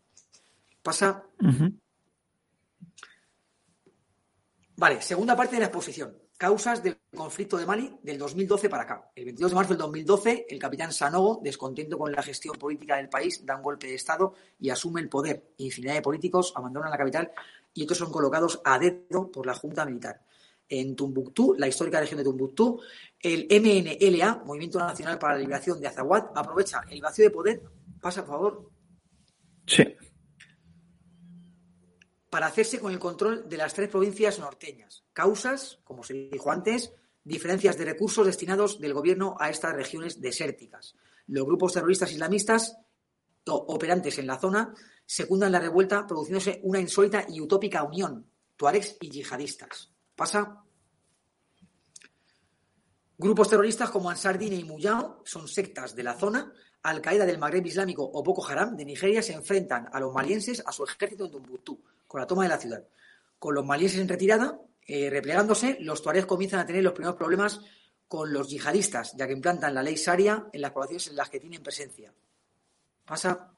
Pasa. Vale, segunda parte de la exposición. Causas del conflicto de Mali del 2012 para acá. El 22 de marzo del 2012, el capitán Sanogo, descontento con la gestión política del país, da un golpe de Estado y asume el poder. Infinidad de políticos abandonan la capital y otros son colocados a dedo por la Junta Militar. En Tumbuctú, la histórica región de Tumbuctú, el MNLA, Movimiento Nacional para la Liberación de Azawad, aprovecha el vacío de poder. Pasa, por favor. Sí para hacerse con el control de las tres provincias norteñas. Causas, como se dijo antes, diferencias de recursos destinados del gobierno a estas regiones desérticas. Los grupos terroristas islamistas operantes en la zona secundan la revuelta, produciéndose una insólita y utópica unión, tuaregs y yihadistas. Pasa. Grupos terroristas como Ansar Dine y Muyao son sectas de la zona. Al-Qaeda del Magreb Islámico o Boko Haram de Nigeria se enfrentan a los malienses a su ejército en Tumbuctú con la toma de la ciudad. Con los malienses en retirada, eh, replegándose, los tuaregs comienzan a tener los primeros problemas con los yihadistas, ya que implantan la ley Sharia en las poblaciones en las que tienen presencia. Pasa.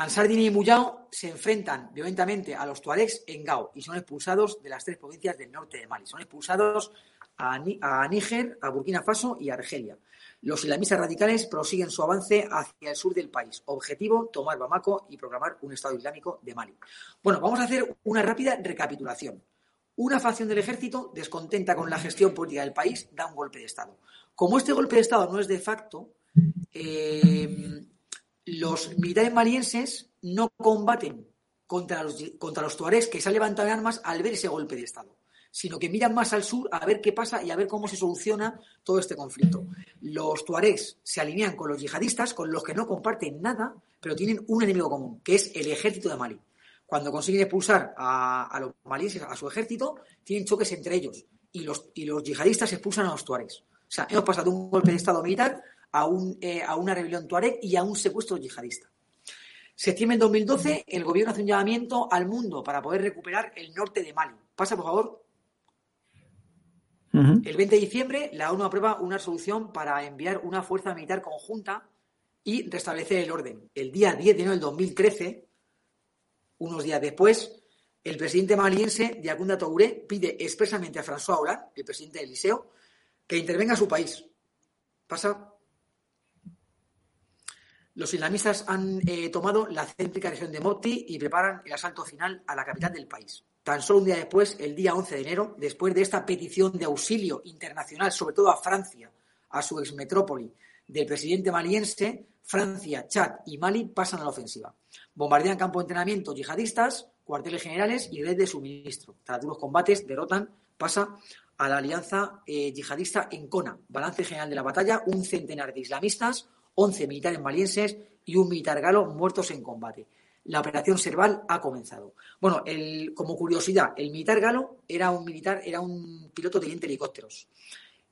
Ansar y Muyao se enfrentan violentamente a los tuaregs en Gao y son expulsados de las tres provincias del norte de Mali. Son expulsados a, a Níger, a Burkina Faso y a Argelia. Los islamistas radicales prosiguen su avance hacia el sur del país. Objetivo, tomar Bamako y programar un Estado Islámico de Mali. Bueno, vamos a hacer una rápida recapitulación. Una facción del ejército, descontenta con la gestión política del país, da un golpe de Estado. Como este golpe de Estado no es de facto, eh, los militares malienses no combaten contra los, contra los tuaregs que se han levantado en armas al ver ese golpe de Estado sino que miran más al sur a ver qué pasa y a ver cómo se soluciona todo este conflicto. Los tuaregs se alinean con los yihadistas, con los que no comparten nada, pero tienen un enemigo común, que es el ejército de Mali. Cuando consiguen expulsar a, los malíes, a su ejército, tienen choques entre ellos y los, y los yihadistas expulsan a los tuaregs. O sea, hemos pasado un golpe de Estado militar a, un, eh, a una rebelión tuareg y a un secuestro yihadista. Septiembre del 2012, el gobierno hace un llamamiento al mundo para poder recuperar el norte de Mali. Pasa, por favor. El 20 de diciembre, la ONU aprueba una resolución para enviar una fuerza militar conjunta y restablecer el orden. El día 10 de enero del 2013, unos días después, el presidente maliense, Diakunda Touré, pide expresamente a François Hollande, el presidente del Liceo, que intervenga a su país. Pasa. Los islamistas han eh, tomado la céntrica región de Mopti y preparan el asalto final a la capital del país. tan solo un día después, el día 11 de enero, después de esta petición de auxilio internacional, sobre todo a Francia, a su ex metrópoli, del presidente maliense, Francia, Chad y Mali pasan a la ofensiva. Bombardean campo de entrenamiento yihadistas, cuarteles generales y red de suministro. Tras duros combates, derrotan, pasa a la alianza eh, yihadista en Kona. Balance general de la batalla, un centenar de islamistas, 11 militares malienses y un militar galo muertos en combate. La operación Serval ha comenzado. Bueno, como curiosidad, el militar galo era un militar, era un piloto teniente de helicópteros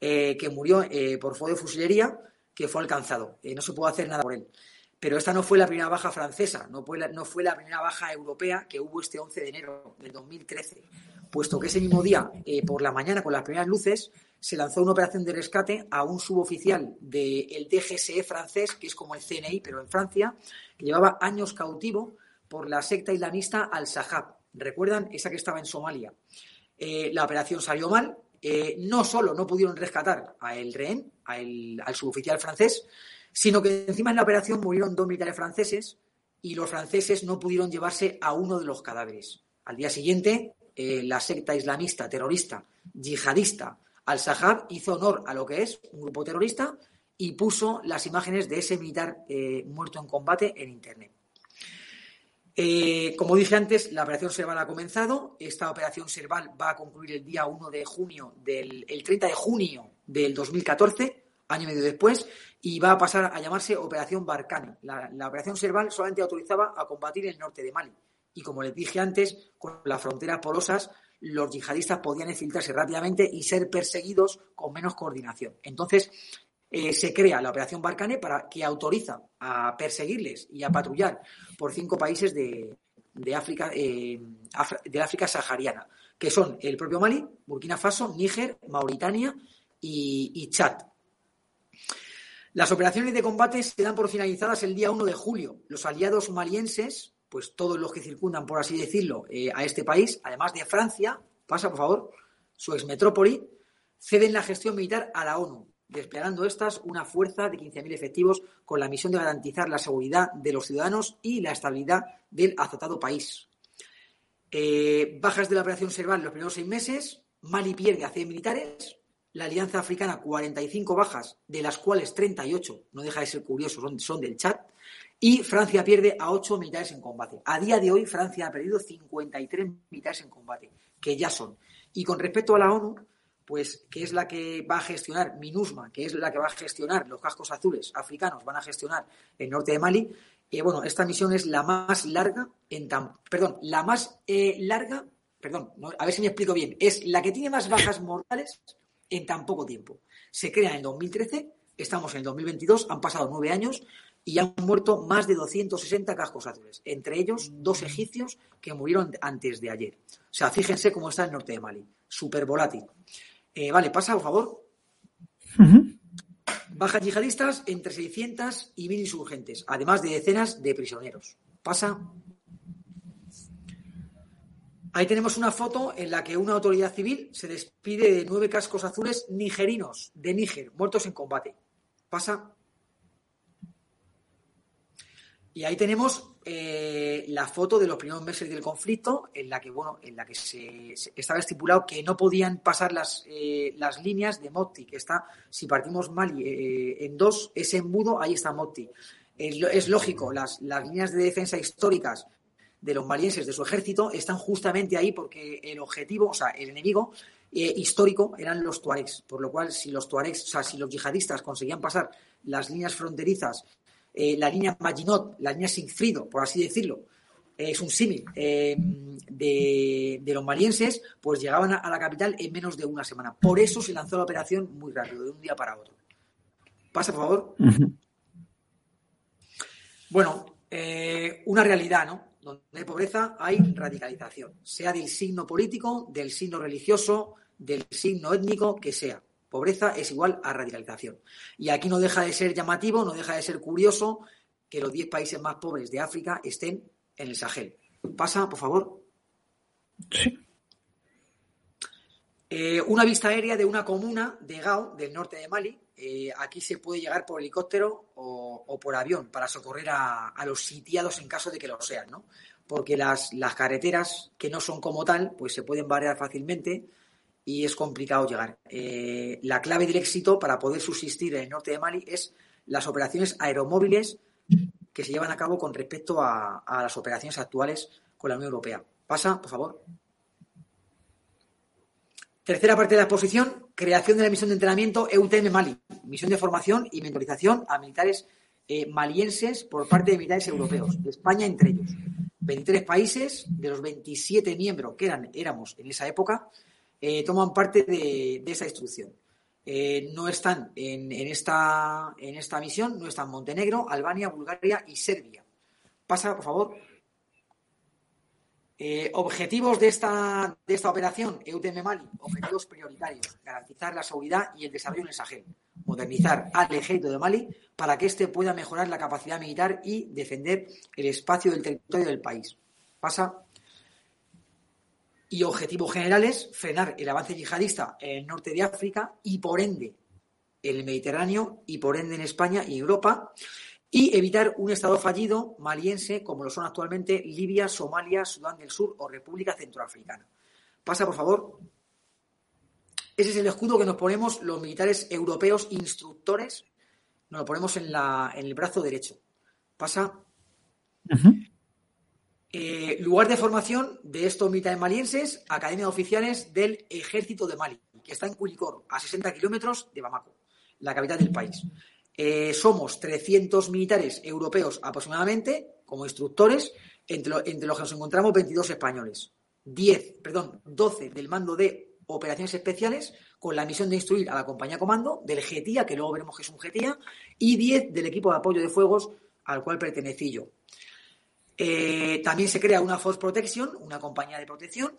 eh, que murió eh, por fuego de fusilería que fue alcanzado. no se pudo hacer nada por él. Pero esta no fue la primera baja francesa, no fue la, no fue la primera baja europea que hubo este 11 de enero del 2013 puesto que ese mismo día, eh, por la mañana, con las primeras luces, se lanzó una operación de rescate a un suboficial del DGSE francés, que es como el CNI, pero en Francia, que llevaba años cautivo por la secta islamista Al-Sahab. ¿Recuerdan? Esa que estaba en Somalia. Eh, la operación salió mal. Eh, no solo no pudieron rescatar a el rehén, al suboficial francés, sino que encima en la operación murieron dos militares franceses y los franceses no pudieron llevarse a uno de los cadáveres. Al día siguiente, eh, la secta islamista terrorista yihadista al-Sahab hizo honor a lo que es un grupo terrorista y puso las imágenes de ese militar eh, muerto en combate en Internet. Eh, como dije antes, la operación Serval ha comenzado. Esta operación Serval va a concluir el día 1 de junio, del, el 30 de junio del 2014, año y medio después, y va a pasar a llamarse Operación Barcani. La, la operación Serval solamente autorizaba a combatir el norte de Mali y como les dije antes, con las fronteras porosas, los yihadistas podían infiltrarse rápidamente y ser perseguidos con menos coordinación. Entonces, eh, se crea la operación Barcane para que autoriza a perseguirles y a patrullar por cinco países de, África, eh, de África sahariana, que son el propio Mali, Burkina Faso, Níger, Mauritania y, y Chad. Las operaciones de combate se dan por finalizadas el día 1 de julio. Los aliados malienses pues todos los que circundan, por así decirlo, eh, a este país, además de Francia, pasa por favor, su exmetrópoli, ceden la gestión militar a la ONU, desplegando estas una fuerza de 15.000 efectivos con la misión de garantizar la seguridad de los ciudadanos y la estabilidad del azotado país. Eh, bajas de la operación Serval los primeros seis meses, Mali pierde a 100 militares, la Alianza Africana 45 bajas, de las cuales 38, no deja de ser curioso, son, son del Chad, y Francia pierde a 8 militares en combate. A día de hoy, Francia ha perdido 53 militares en combate, que ya son. Y con respecto a la ONU, pues que es la que va a gestionar MINUSMA, que es la que va a gestionar los cascos azules africanos, van a gestionar el norte de Mali. y bueno, esta misión es la más larga en tan, perdón, la más eh, larga, perdón, a ver si me explico bien, es la que tiene más bajas mortales en tan poco tiempo. Se crea en 2013, estamos en 2022, han pasado nueve años y han muerto más de 260 cascos azules, entre ellos dos egipcios que murieron antes de ayer. O sea, fíjense cómo está el norte de Mali, súper volátil. Eh, vale, pasa, por favor. Bajas yihadistas entre 600 y 1000 insurgentes, además de decenas de prisioneros. Pasa. Ahí tenemos una foto en la que una autoridad civil se despide de nueve cascos azules nigerinos de Níger, muertos en combate. Pasa. Y ahí tenemos eh, la foto de los primeros meses del conflicto, en la que, bueno, en la que se, estaba estipulado que no podían pasar las, eh, las líneas de Motti, que está, si partimos mal eh, en dos, ese embudo, ahí está Motti. Es, lógico, las, las líneas de defensa históricas de los malienses, de su ejército, están justamente ahí porque el objetivo, o sea, el enemigo histórico eran los tuaregs, por lo cual si los tuaregs, o sea, si los yihadistas conseguían pasar las líneas fronterizas eh, la línea Maginot, la línea Sigfrido, por así decirlo, es un símil eh, de, los malienses, pues llegaban a, la capital en menos de una semana. Por eso se lanzó la operación muy rápido, de un día para otro. Pasa, por favor. Bueno, eh, una realidad, ¿no? Donde hay pobreza hay radicalización, sea del signo político, del signo religioso, del signo étnico, que sea. Pobreza es igual a radicalización. Y aquí no deja de ser llamativo, no deja de ser curioso que los 10 países más pobres de África estén en el Sahel. Pasa, por favor. Sí. Eh, una vista aérea de una comuna de Gao, del norte de Mali. Eh, aquí se puede llegar por helicóptero o, por avión para socorrer a, los sitiados en caso de que lo sean. ¿no? porque las, las carreteras, que no son como tal, pues se pueden variar fácilmente y es complicado llegar. Eh, la clave del éxito para poder subsistir en el norte de Mali es las operaciones aeromóviles que se llevan a cabo con respecto a, las operaciones actuales con la Unión Europea. Pasa, por favor. Tercera parte de la exposición, creación de la misión de entrenamiento EUTM Mali, misión de formación y mentorización a militares eh, malienses por parte de militares europeos, de España entre ellos. 23 países, de los 27 miembros que eran, éramos en esa época, eh, toman parte de, esa instrucción. Eh, no están en, esta, en esta misión, no están Montenegro, Albania, Bulgaria y Serbia. Pasa, por favor. Eh, objetivos de esta, de esta operación, EUTM Mali, objetivos prioritarios, garantizar la seguridad y el desarrollo en el Sahel, modernizar al ejército de Mali para que éste pueda mejorar la capacidad militar y defender el espacio del territorio del país. Pasa. Y objetivos generales, frenar el avance yihadista en el norte de África y por ende en el Mediterráneo y por ende en España y Europa y evitar un Estado fallido maliense como lo son actualmente Libia, Somalia, Sudán del Sur o República Centroafricana. Pasa, por favor. Ese es el escudo que nos ponemos los militares europeos instructores. Nos lo ponemos en, la, en el brazo derecho. Pasa. Eh, lugar de formación de estos militares malienses, Academia de Oficiales del Ejército de Mali, que está en Culicoro, a 60 kilómetros de Bamako, la capital del país. Eh, somos 300 militares europeos aproximadamente, como instructores, entre, los que nos encontramos 22 españoles. 10, perdón, 12 del mando de operaciones especiales, con la misión de instruir a la compañía comando del GETIA, que luego veremos que es un GETIA, y 10 del equipo de apoyo de fuegos al cual pertenecí yo. Eh, también se crea una Force Protection, una compañía de protección,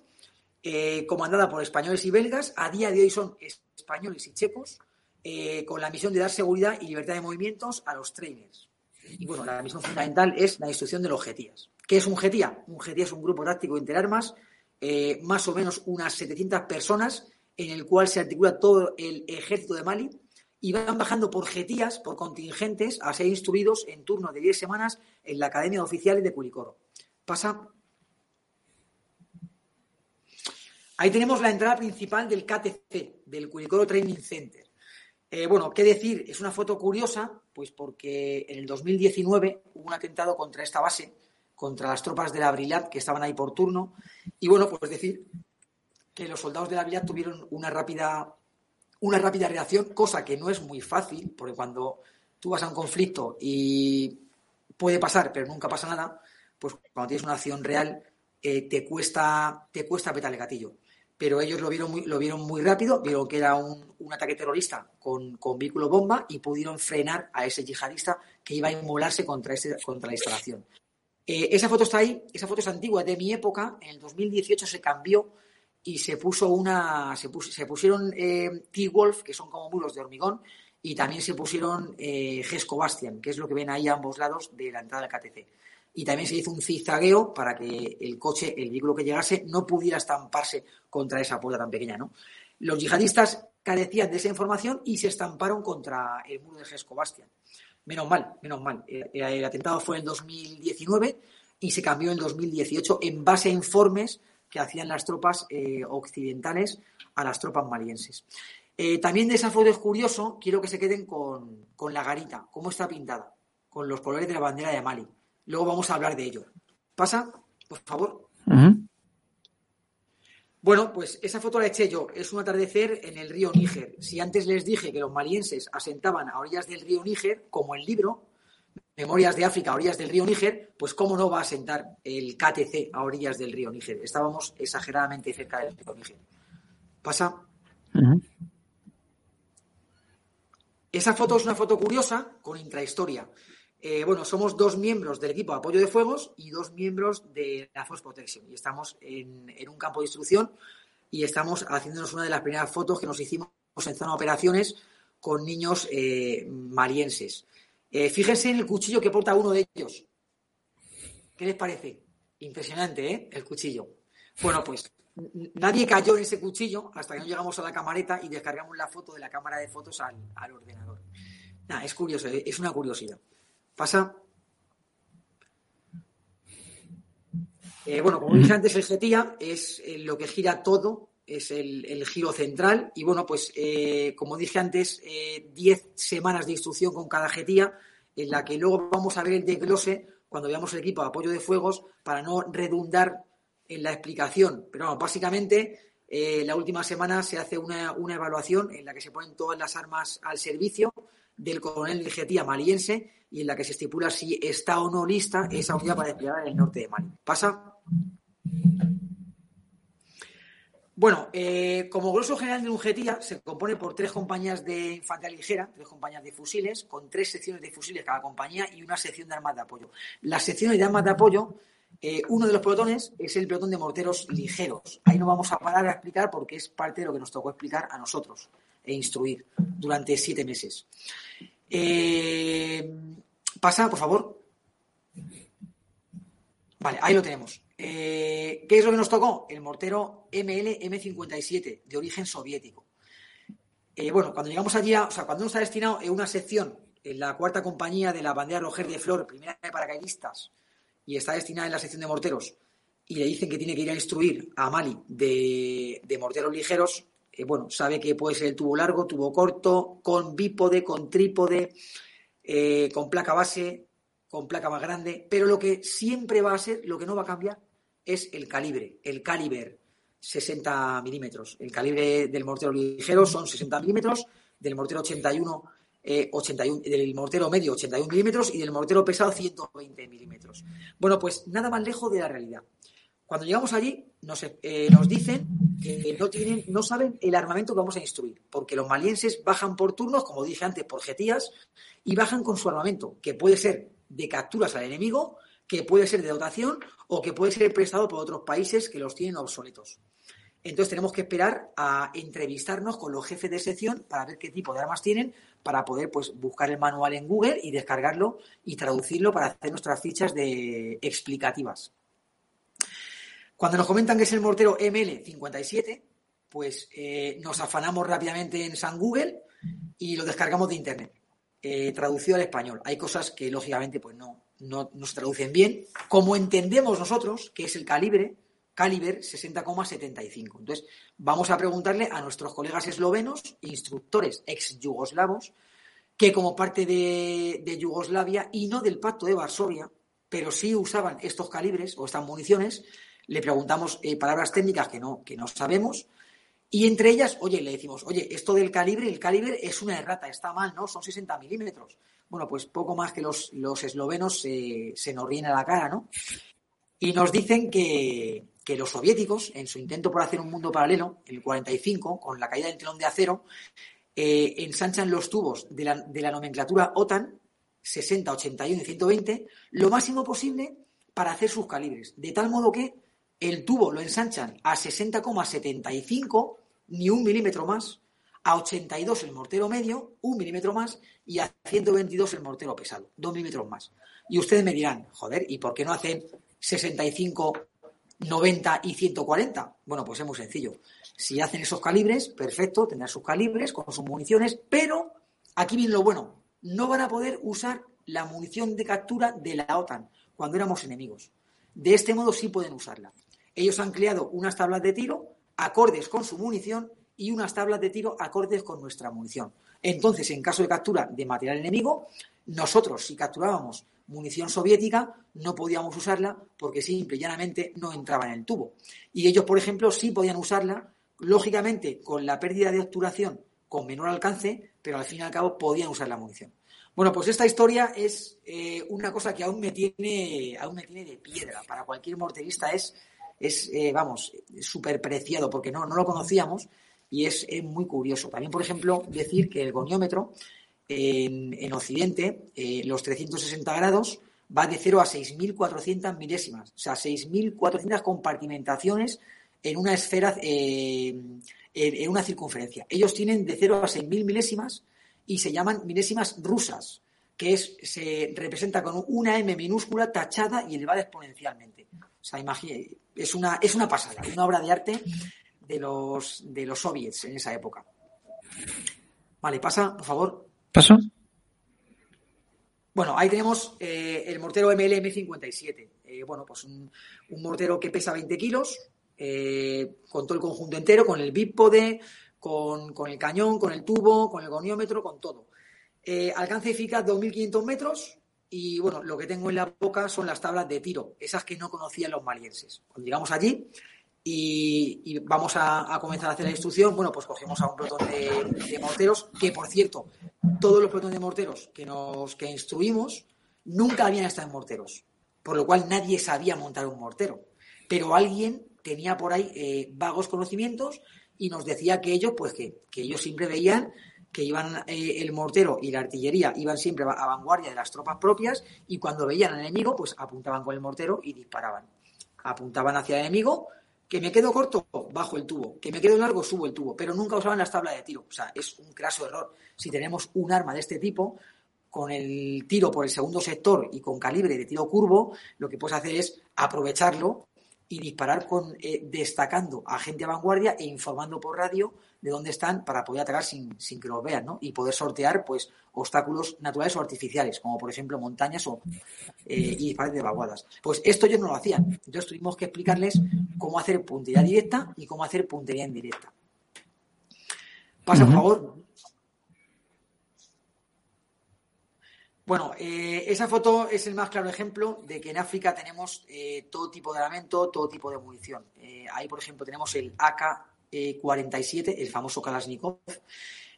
eh, comandada por españoles y belgas. A día de hoy son españoles y checos. Eh, con la misión de dar seguridad y libertad de movimientos a los trainers. Y bueno, la misión fundamental es la instrucción de los GETIAs. ¿Qué es un GETIA? Un GETIA es un grupo táctico interarmas, eh, más o menos unas 700 personas, en el cual se articula todo el ejército de Mali y van bajando por GETIAs, por contingentes, a ser instruidos en turno de 10 semanas en la Academia de Oficiales de Culicoro. Pasa. Ahí tenemos la entrada principal del KTC, del Culicoro Training Center. Eh, bueno, ¿qué decir? Es una foto curiosa, pues porque en el 2019 hubo un atentado contra esta base, contra las tropas de la Brilat que estaban ahí por turno. Y bueno, pues decir que los soldados de la Brilat tuvieron una rápida, una rápida reacción, cosa que no es muy fácil, porque cuando tú vas a un conflicto y puede pasar, pero nunca pasa nada, pues cuando tienes una acción real, eh, te cuesta, te cuesta petarle gatillo pero ellos lo vieron muy, lo vieron muy rápido, vieron que era un, ataque terrorista con, vehículo bomba y pudieron frenar a ese yihadista que iba a inmolarse contra, ese, contra la instalación. Eh, esa foto está ahí, esa foto es antigua, de mi época, en el 2018 se cambió y se puso una, se, se pusieron eh, T-Wolf, que son como muros de hormigón, y también se pusieron eh, Gesco Bastian, que es lo que ven ahí a ambos lados de la entrada del KTC y también se hizo un zigzagueo para que el coche, el vehículo que llegase, no pudiera estamparse contra esa puerta tan pequeña, ¿no? Los yihadistas carecían de esa información y se estamparon contra el muro de Jesco Bastian. Menos mal, menos mal. El, atentado fue en 2019 y se cambió en 2018 en base a informes que hacían las tropas eh, occidentales a las tropas malienses. Eh, también de esa foto es curioso, quiero que se queden con, con la garita, cómo está pintada, con los colores de la bandera de Mali. Luego vamos a hablar de ello. ¿Pasa? Por favor. Bueno, pues esa foto la eché yo. Es un atardecer en el río Níger. Si antes les dije que los malienses asentaban a orillas del río Níger, como el libro, Memorias de África a orillas del río Níger, pues cómo no va a asentar el KTC a orillas del río Níger. Estábamos exageradamente cerca del río Níger. ¿Pasa? Esa foto es una foto curiosa con intrahistoria. Eh, bueno, somos dos miembros del equipo de apoyo de fuegos y dos miembros de la Force Protection. Y estamos en, un campo de instrucción y estamos haciéndonos una de las primeras fotos que nos hicimos en zona de operaciones con niños eh, malienses. Eh, fíjense en el cuchillo que porta uno de ellos. ¿Qué les parece? Impresionante, ¿eh? El cuchillo. Bueno, pues nadie cayó en ese cuchillo hasta que no llegamos a la camareta y descargamos la foto de la cámara de fotos al, ordenador. Nada, es curioso, es una curiosidad. Pasa. Eh, bueno, como dije antes, el jetía es eh, lo que gira todo, es el, giro central. Y bueno, pues eh, como dije antes, 10 semanas de instrucción con cada jetía, en la que luego vamos a ver el desglose cuando veamos el equipo de apoyo de fuegos para no redundar en la explicación. Pero básicamente la última semana se hace una, una, evaluación en la que se ponen todas las armas al servicio del coronel de jetía maliense y en la que se estipula si está o no lista esa unidad para desplegar en el norte de Mali. ¿Pasa? Bueno, eh, como grosso general de un jetía se compone por tres compañías de infantería ligera, tres compañías de fusiles, con tres secciones de fusiles cada compañía y una sección de armas de apoyo. Las secciones de armas de apoyo, eh, uno de los pelotones es el pelotón de morteros ligeros. Ahí no vamos a parar a explicar porque es parte de lo que nos tocó explicar a nosotros e instruir durante siete meses. Eh, pasa, por favor. Vale, ahí lo tenemos. Eh, ¿Qué es lo que nos tocó? El mortero ML M57, de origen soviético. Eh, bueno, cuando llegamos allí, o sea, cuando uno está destinado en una sección, en la cuarta compañía de la bandera Roger de Flor, primera de paracaidistas, y está destinada en la sección de morteros, y le dicen que tiene que ir a instruir a Mali de, morteros ligeros, bueno, sabe que puede ser el tubo largo, tubo corto, con bípode, con trípode, eh, con placa base, con placa más grande, pero lo que siempre va a ser, lo que no va a cambiar, es el calibre, el caliber 60 milímetros. El calibre del mortero ligero son 60 milímetros, del mortero 81, 81, eh, del mortero medio 81 milímetros y del mortero pesado 120 milímetros. Bueno, pues nada más lejos de la realidad. Cuando llegamos allí, nos, eh, nos dicen que no, tienen, no saben el armamento que vamos a instruir, porque los malienses bajan por turnos, como dije antes, por jetías, y bajan con su armamento, que puede ser de capturas al enemigo, que puede ser de dotación o que puede ser prestado por otros países que los tienen obsoletos. Entonces tenemos que esperar a entrevistarnos con los jefes de sección para ver qué tipo de armas tienen, para poder pues, buscar el manual en Google y descargarlo y traducirlo para hacer nuestras fichas de explicativas. Cuando nos comentan que es el mortero ML57, pues eh, nos afanamos rápidamente en San Google y lo descargamos de internet. Eh, traducido al español. Hay cosas que lógicamente pues no, no, se traducen bien. Como entendemos nosotros, que es el calibre, caliber 60,75. Entonces, vamos a preguntarle a nuestros colegas eslovenos, instructores ex yugoslavos, que como parte de, de Yugoslavia y no del Pacto de Varsovia, pero sí usaban estos calibres o estas municiones, le preguntamos eh, palabras técnicas que no, que no sabemos, y entre ellas, oye, le decimos, oye, esto del calibre, el calibre es una errata, está mal, ¿no? Son 60 milímetros. Bueno, pues poco más que los, los eslovenos se, se nos ríen a la cara, ¿no? Y nos dicen que, que los soviéticos, en su intento por hacer un mundo paralelo, en el 45, con la caída del telón de acero, eh, ensanchan los tubos de la, de la nomenclatura OTAN, 60, 81 y 120, lo máximo posible para hacer sus calibres. De tal modo que el tubo lo ensanchan a 60,75, ni un milímetro más, a 82 el mortero medio, un milímetro más, y a 122 el mortero pesado, dos milímetros más. Y ustedes me dirán, joder, ¿y por qué no hacen 65, 90 y 140? Bueno, pues es muy sencillo. Si hacen esos calibres, perfecto, tendrán sus calibres con sus municiones, pero aquí viene lo bueno, no van a poder usar la munición de captura de la OTAN cuando éramos enemigos. De este modo sí pueden usarla. Ellos han creado unas tablas de tiro acordes con su munición y unas tablas de tiro acordes con nuestra munición. Entonces, en caso de captura de material enemigo, nosotros, si capturábamos munición soviética, no podíamos usarla porque simple y llanamente no entraba en el tubo. Y ellos, por ejemplo, sí podían usarla, lógicamente, con la pérdida de obturación con menor alcance, pero al fin y al cabo podían usar la munición. Bueno, pues esta historia es eh, una cosa que aún me tiene, aún me tiene de piedra. Para cualquier morterista es es, eh, vamos, súper preciado porque no, no lo conocíamos y es, muy curioso. También, por ejemplo, decir que el goniómetro en, Occidente, eh, los 360 grados, va de 0 a 6.400 milésimas, o sea, 6.400 compartimentaciones en una esfera, eh, en, una circunferencia. Ellos tienen de 0 a 6.000 milésimas y se llaman milésimas rusas, que es, se representa con una M minúscula tachada y elevada exponencialmente. O sea, imagínate, es una, es una pasada, una obra de arte de los, de los soviets en esa época. Vale, pasa, por favor. ¿Paso? Bueno, ahí tenemos eh, el mortero MLM57. bueno, pues un, mortero que pesa 20 kilos, con todo el conjunto entero, con el bípode, con, con, el cañón, con el tubo, con el goniómetro, con todo. alcance eficaz 2.500 metros, y bueno, lo que tengo en la boca son las tablas de tiro, esas que no conocían los malienses. Cuando llegamos allí y, vamos a, comenzar a hacer la instrucción, bueno, pues cogemos a un pelotón de, morteros, que por cierto, todos los pelotones de morteros que nos que instruimos nunca habían estado en morteros, por lo cual nadie sabía montar un mortero. Pero alguien tenía por ahí eh, vagos conocimientos y nos decía que ellos, pues que, que ellos siempre veían que iban eh, el mortero y la artillería iban siempre a vanguardia de las tropas propias y cuando veían al enemigo, pues apuntaban con el mortero y disparaban. Apuntaban hacia el enemigo, que me quedo corto, bajo el tubo, que me quedo largo, subo el tubo, pero nunca usaban las tablas de tiro. O sea, es un craso error. Si tenemos un arma de este tipo, con el tiro por el segundo sector y con calibre de tiro curvo, lo que puedes hacer es aprovecharlo y disparar con, eh, destacando a gente a vanguardia e informando por radio de dónde están para poder atacar sin, que los vean, ¿no? Y poder sortear, pues, obstáculos naturales o artificiales, como por ejemplo montañas o eh, y disparos de vaguadas. Pues esto ellos no lo hacían. Entonces tuvimos que explicarles cómo hacer puntería directa y cómo hacer puntería indirecta. Pasa, por favor. Bueno, eh, esa foto es el más claro ejemplo de que en África tenemos eh, todo tipo de armamento, todo tipo de munición. ahí, por ejemplo, tenemos el AK 47, el famoso Kalashnikov,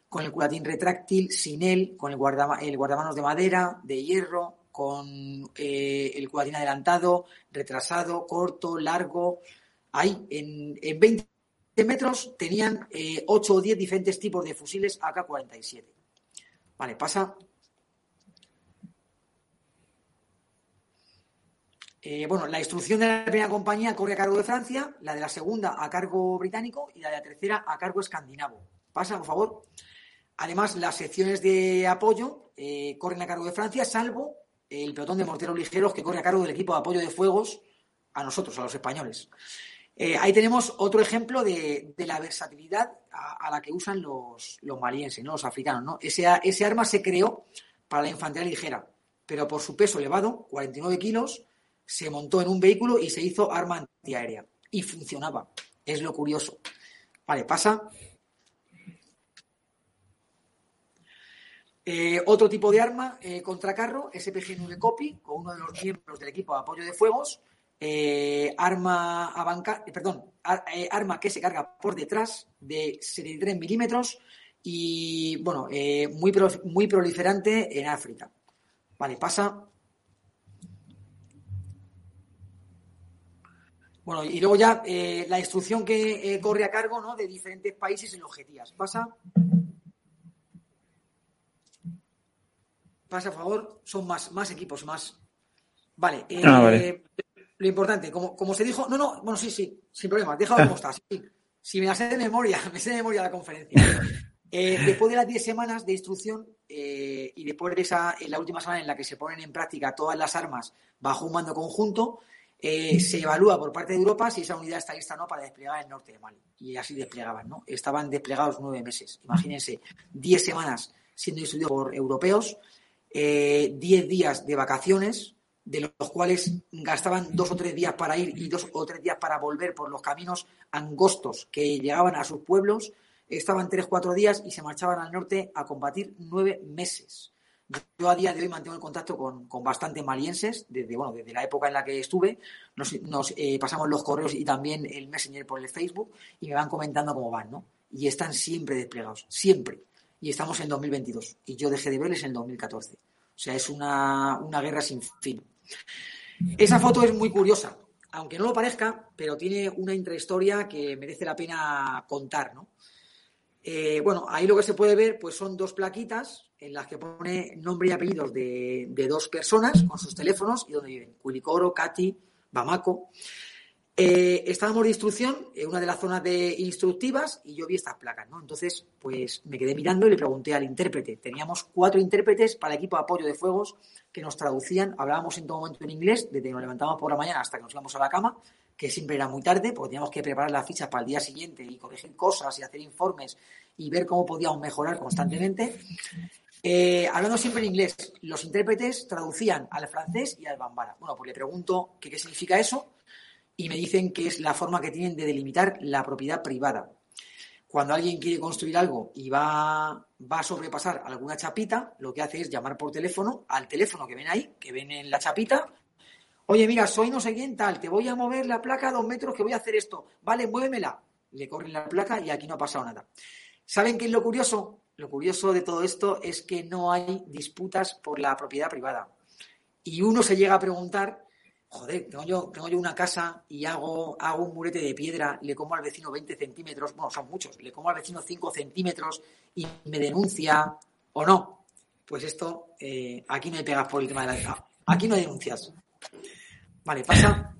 con el culatín retráctil, sin él, con el, el guardamanos de madera, de hierro, con eh, el culatín adelantado, retrasado, corto, largo. Ahí, en, en 20 metros, tenían 8 eh, o 10 diferentes tipos de fusiles AK-47. Vale, pasa Eh, bueno, la instrucción de la primera compañía corre a cargo de Francia, la de la segunda a cargo británico y la de la tercera a cargo escandinavo. Pasa, por favor. Además, las secciones de apoyo eh, corren a cargo de Francia, salvo el pelotón de morteros ligeros que corre a cargo del equipo de apoyo de fuegos a nosotros, a los españoles. Eh, ahí tenemos otro ejemplo de, la versatilidad a, la que usan los, los malienses, ¿no? los africanos. ¿no? Ese, ese arma se creó para la infantería ligera, pero por su peso elevado, 49 kilos, se montó en un vehículo y se hizo arma antiaérea. Y funcionaba. Es lo curioso. Vale, pasa. Eh, otro tipo de arma eh, contra carro, SPG-9 Copy, con uno de los miembros del equipo de apoyo de fuegos. Eh, arma perdón, arma que se carga por detrás de 73 milímetros y, bueno, muy, muy proliferante en África. Vale, pasa. Bueno, y luego ya eh, la instrucción que eh, corre a cargo ¿no? de diferentes países en objetivas. Pasa. Pasa, a favor. Son más, más equipos, más. Vale. Eh, ah, lo importante, como, como se dijo. No, no, bueno, sí, sí, sin problema. Déjalo como está. Si me la sé de memoria, me sé de memoria la conferencia. después de las 10 semanas de instrucción y después de esa, en la última semana en la que se ponen en práctica todas las armas bajo un mando conjunto, eh, se evalúa por parte de Europa si esa unidad está lista o no para desplegar el norte de Mali. Y así desplegaban, ¿no? Estaban desplegados nueve meses. Imagínense, diez semanas siendo instruidos por europeos, eh, diez días de vacaciones, de los cuales gastaban dos o tres días para ir y dos o tres días para volver por los caminos angostos que llegaban a sus pueblos, estaban tres, cuatro días y se marchaban al norte a combatir nueve meses. Yo a día de hoy mantengo el contacto con, con bastantes malienses, desde, bueno, desde la época en la que estuve, nos, eh, pasamos los correos y también el Messenger por el Facebook y me van comentando cómo van, ¿no? Y están siempre desplegados, siempre. Y estamos en 2022 y yo dejé de verles en el 2014. O sea, es una, una guerra sin fin. Esa foto es muy curiosa, aunque no lo parezca, pero tiene una intrahistoria que merece la pena contar, ¿no? Eh, bueno, ahí lo que se puede ver pues son dos plaquitas en las que pone nombre y apellidos de, dos personas con sus teléfonos y donde viven. Culicoro, Katy, Bamako. Eh, estábamos de instrucción en una de las zonas de instructivas y yo vi estas placas, ¿no? Entonces, pues me quedé mirando y le pregunté al intérprete. Teníamos cuatro intérpretes para el equipo de apoyo de fuegos que nos traducían. Hablábamos en todo momento en inglés, desde que nos levantamos por la mañana hasta que nos íbamos a la cama, que siempre era muy tarde, porque teníamos que preparar las fichas para el día siguiente y corregir cosas y hacer informes y ver cómo podíamos mejorar constantemente. Eh, hablando siempre en inglés, los intérpretes traducían al francés y al bambara. Bueno, pues le pregunto qué significa eso y me dicen que es la forma que tienen de delimitar la propiedad privada cuando alguien quiere construir algo y va, va a sobrepasar alguna chapita, lo que hace es llamar por teléfono al teléfono que ven ahí, que ven en la chapita. Oye, mira, soy no sé quién tal, te voy a mover la placa a dos metros que voy a hacer esto. Vale, muévemela. Le corren la placa y aquí no ha pasado nada. ¿Saben qué es lo curioso? Lo curioso de todo esto es que no hay disputas por la propiedad privada. Y uno se llega a preguntar joder, tengo yo, tengo yo una casa y hago, hago un murete de piedra, le como al vecino 20 centímetros, bueno, son muchos, le como al vecino 5 centímetros y me denuncia o no. Pues esto, eh, aquí no hay pegas por el tema de la... Aquí no hay denuncias. Vale, pasa.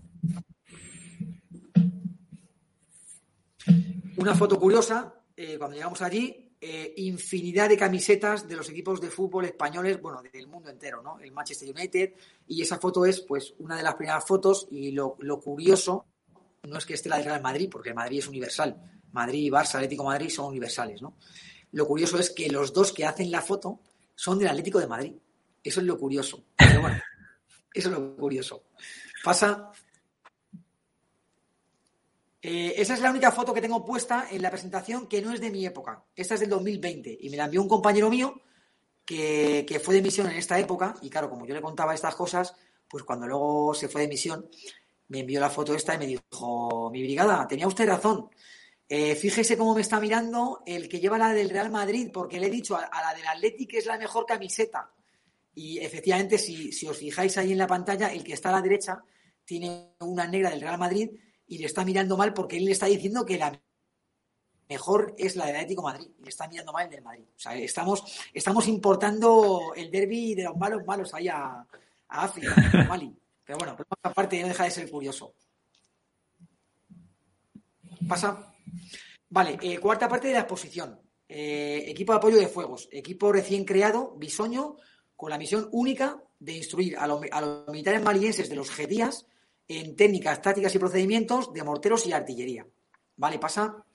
Una foto curiosa, eh, cuando llegamos allí, eh, infinidad de camisetas de los equipos de fútbol españoles, bueno, del mundo entero, ¿no? El Manchester United, y esa foto es, pues, una de las primeras fotos, y lo, curioso no es que esté la de Real Madrid, porque Madrid es universal. Madrid, Barça, Atlético Madrid son universales, ¿no? Lo curioso es que los dos que hacen la foto son del Atlético de Madrid. Eso es lo curioso. Pero bueno, eso es lo curioso. Pasa eh, esa es la única foto que tengo puesta en la presentación que no es de mi época. Esta es del 2020 y me la envió un compañero mío que, fue de misión en esta época y claro, como yo le contaba estas cosas, pues cuando luego se fue de misión me envió la foto esta y me dijo, mi brigada, tenía usted razón. Eh, fíjese cómo me está mirando el que lleva la del Real Madrid, porque le he dicho a, la del Atleti que es la mejor camiseta. Y efectivamente, si, si os fijáis ahí en la pantalla, el que está a la derecha tiene una negra del Real Madrid y le está mirando mal porque él le está diciendo que la mejor es la del Atlético Madrid y le está mirando mal el del Madrid. O sea, estamos, estamos importando el derby de los malos malos ahí a, África, a Mali. Pero bueno, por otra parte no deja de ser curioso. Pasa. Vale, eh, cuarta parte de la exposición. Eh, equipo de apoyo de fuegos. Equipo recién creado, bisoño, con la misión única de instruir a, los, a los militares malienses de los GEDIAS en técnicas, tácticas y procedimientos de morteros y artillería. Vale, pasa.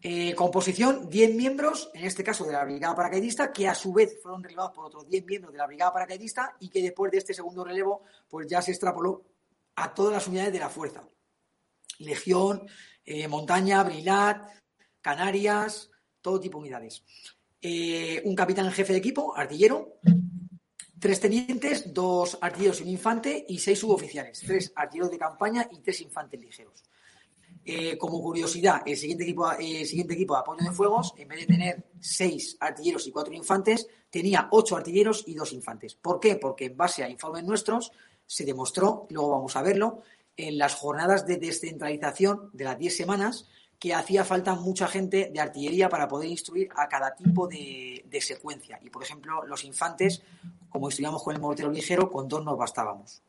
Eh, composición, 10 miembros, en este caso de la brigada paracaidista, que a su vez fueron relevados por otros 10 miembros de la brigada paracaidista y que después de este segundo relevo, pues ya se extrapoló a todas las unidades de la fuerza. Legión, eh, Montaña, Brilat, Canarias, todo tipo de unidades. Eh, un capitán jefe de equipo, artillero, Tres tenientes, dos artilleros y un infante y seis suboficiales, tres artilleros de campaña y tres infantes ligeros. Eh, como curiosidad, el siguiente, equipo, el siguiente equipo de apoyo de fuegos, en vez de tener seis artilleros y cuatro infantes, tenía ocho artilleros y dos infantes. ¿Por qué? Porque en base a informes nuestros se demostró, luego vamos a verlo, en las jornadas de descentralización de las diez semanas, que hacía falta mucha gente de artillería para poder instruir a cada tipo de, secuencia. Y, por ejemplo, los infantes, como estudiamos con el mortero ligero, con dos nos bastábamos.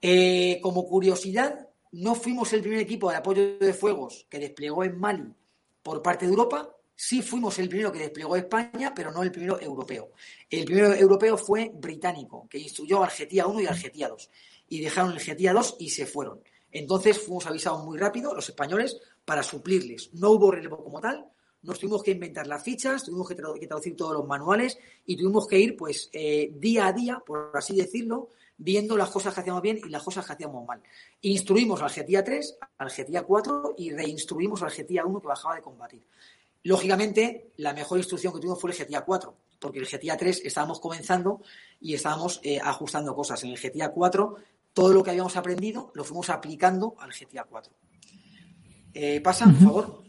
Eh, como curiosidad, no fuimos el primer equipo de apoyo de fuegos que desplegó en Mali por parte de Europa. Sí fuimos el primero que desplegó España, pero no el primero europeo. El primero europeo fue británico, que instruyó al Getía 1 y al Getía 2. Y dejaron el Getía 2 y se fueron. Entonces fuimos avisados muy rápido, los españoles, para suplirles. No hubo relevo como tal, nos tuvimos que inventar las fichas, tuvimos que, traducir todos los manuales y tuvimos que ir, pues, eh, día a día, por así decirlo, viendo las cosas que hacíamos bien y las cosas que hacíamos mal. Instruimos al GTIA 3, al GTIA 4 y reinstruimos al GTIA 1 que bajaba de combatir. Lógicamente, la mejor instrucción que tuvimos fue el GTIA 4, porque el GTIA 3 estábamos comenzando y estábamos eh, ajustando cosas. En el GTIA 4, todo lo que habíamos aprendido lo fuimos aplicando al GTIA 4. Eh, pasa, por favor.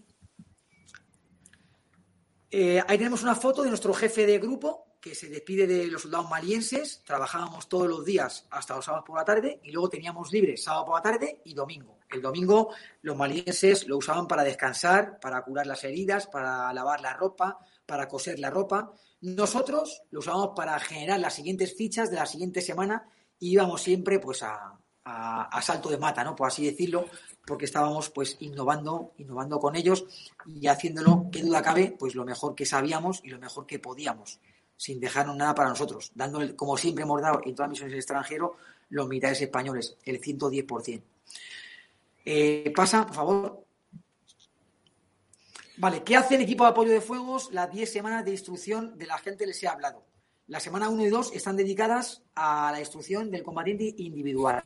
Eh, ahí tenemos una foto de nuestro jefe de grupo que se despide de los soldados malienses. Trabajábamos todos los días hasta los sábados por la tarde y luego teníamos libre sábado por la tarde y domingo. El domingo los malienses lo usaban para descansar, para curar las heridas, para lavar la ropa, para coser la ropa. Nosotros lo usábamos para generar las siguientes fichas de la siguiente semana y íbamos siempre pues a, a, salto de mata, ¿no? Por así decirlo, porque estábamos pues innovando, innovando con ellos y haciéndolo, qué duda cabe, pues lo mejor que sabíamos y lo mejor que podíamos. sin dejarnos nada para nosotros, dando, como siempre hemos dado en todas las misiones extranjero, los militares españoles, el 110%. Eh, pasa, por favor. Vale, ¿qué hace el equipo de apoyo de fuegos las 10 semanas de instrucción de la gente les he hablado? La semana 1 y 2 están dedicadas a la instrucción del combatiente individual.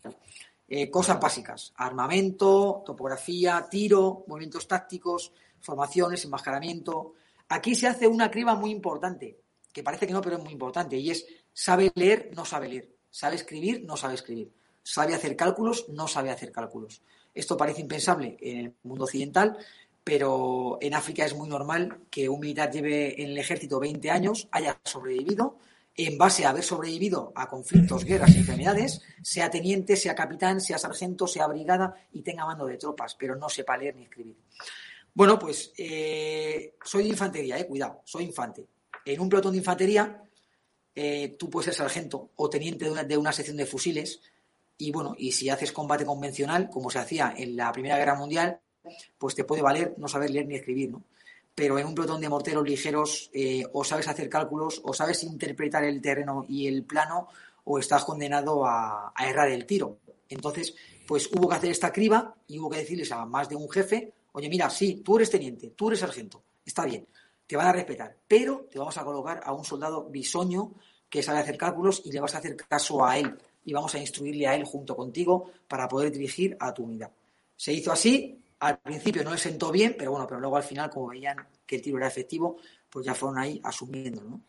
Eh, cosas básicas, armamento, topografía, tiro, movimientos tácticos, formaciones, enmascaramiento. Aquí se hace una criba muy importante, que parece que no, pero es muy importante, y es sabe leer, no sabe leer. Sabe escribir, no sabe escribir. Sabe hacer cálculos, no sabe hacer cálculos. Esto parece impensable en el mundo occidental, pero en África es muy normal que un militar lleve en el ejército 20 años, haya sobrevivido, en base a haber sobrevivido a conflictos, guerras y enfermedades, sea teniente, sea capitán, sea sargento, sea brigada y tenga mando de tropas, pero no sepa leer ni escribir. Bueno, pues eh, soy de infantería, eh, cuidado, soy infante. En un pelotón de infantería, eh, tú puedes ser sargento o teniente de una, de una sección de fusiles, y bueno, y si haces combate convencional, como se hacía en la Primera Guerra Mundial, pues te puede valer no saber leer ni escribir, ¿no? Pero en un pelotón de morteros ligeros eh, o sabes hacer cálculos o sabes interpretar el terreno y el plano o estás condenado a, errar el tiro. Entonces, pues hubo que hacer esta criba y hubo que decirles a más de un jefe, oye, mira, sí, tú eres teniente, tú eres sargento, está bien, te van a respetar, pero te vamos a colocar a un soldado bisoño que sabe hacer cálculos y le vas a hacer caso a él y vamos a instruirle a él junto contigo para poder dirigir a tu unidad. Se hizo así, al principio no le sentó bien, pero bueno, pero luego al final, como veían que el tiro era efectivo, pues ya fueron ahí asumiendo. ¿no?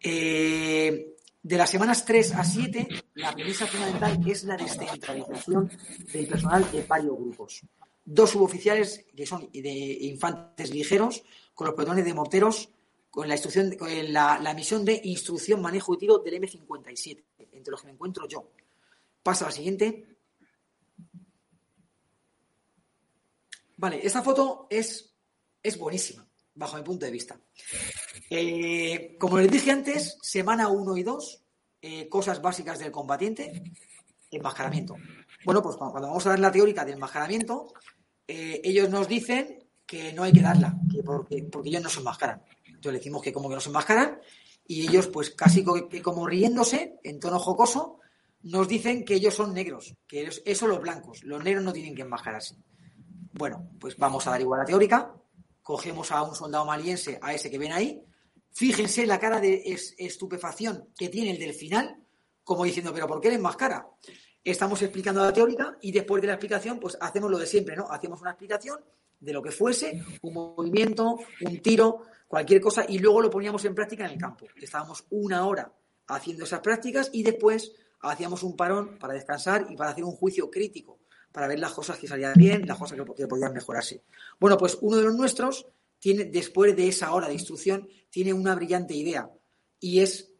Eh, de las semanas 3 a 7, la premisa fundamental es la descentralización del personal de varios grupos. Dos suboficiales que son de infantes ligeros, con los pelotones de morteros, con la instrucción, con la, la misión de instrucción, manejo y tiro del M57 entre los que me encuentro yo. Pasa a la siguiente. Vale, esta foto es, es buenísima, bajo mi punto de vista. Eh, como les dije antes, semana 1 y 2, eh, cosas básicas del combatiente, enmascaramiento. Bueno, pues cuando, vamos a dar la teórica del enmascaramiento, eh, ellos nos dicen que no hay que darla, que porque, porque ellos no se enmascaran. Entonces le decimos que como que no se enmascaran y ellos, pues casi como riéndose, en tono jocoso, nos dicen que ellos son negros, que eso los blancos, los negros no tienen que enmascararse. Bueno, pues vamos a dar igual la teórica, cogemos a un soldado maliense, a ese que ven ahí, fíjense la cara de estupefacción que tiene el del final, como diciendo, pero ¿por qué le enmascara? Estamos explicando la teórica y después de la explicación, pues hacemos lo de siempre, ¿no? Hacemos una explicación de lo que fuese, un movimiento, un tiro, cualquier cosa, y luego lo poníamos en práctica en el campo. Estábamos una hora haciendo esas prácticas y después hacíamos un parón para descansar y para hacer un juicio crítico, para ver las cosas que salían bien, las cosas que, podían mejorarse. Bueno, pues uno de los nuestros tiene, después de esa hora de instrucción, tiene una brillante idea y es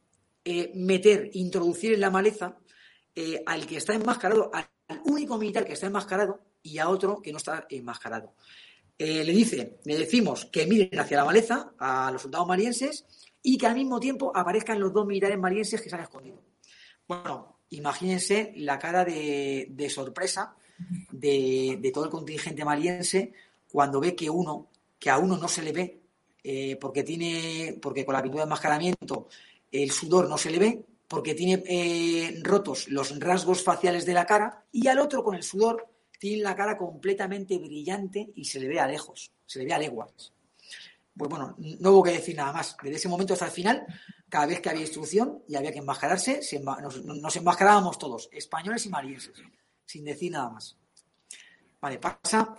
eh, meter, introducir en la maleza eh, al que está enmascarado, al único militar que está enmascarado y a otro que no está enmascarado. Eh, le dice, le decimos que miren hacia la maleza a los soldados malienses y que al mismo tiempo aparezcan los dos militares malienses que se han escondido. Bueno, imagínense la cara de, sorpresa de, todo el contingente maliense cuando ve que uno, que a uno no se le ve, eh, porque tiene, porque con la pintura de enmascaramiento el sudor no se le ve, porque tiene eh, rotos los rasgos faciales de la cara, y al otro con el sudor tiene la cara completamente brillante y se le ve a lejos, se le ve a leguas. Pues bueno, no hubo que decir nada más. Desde ese momento hasta el final, cada vez que había instrucción y había que enmascararse, nos, enmascarábamos todos, españoles y malienses, sin decir nada más. Vale, pasa.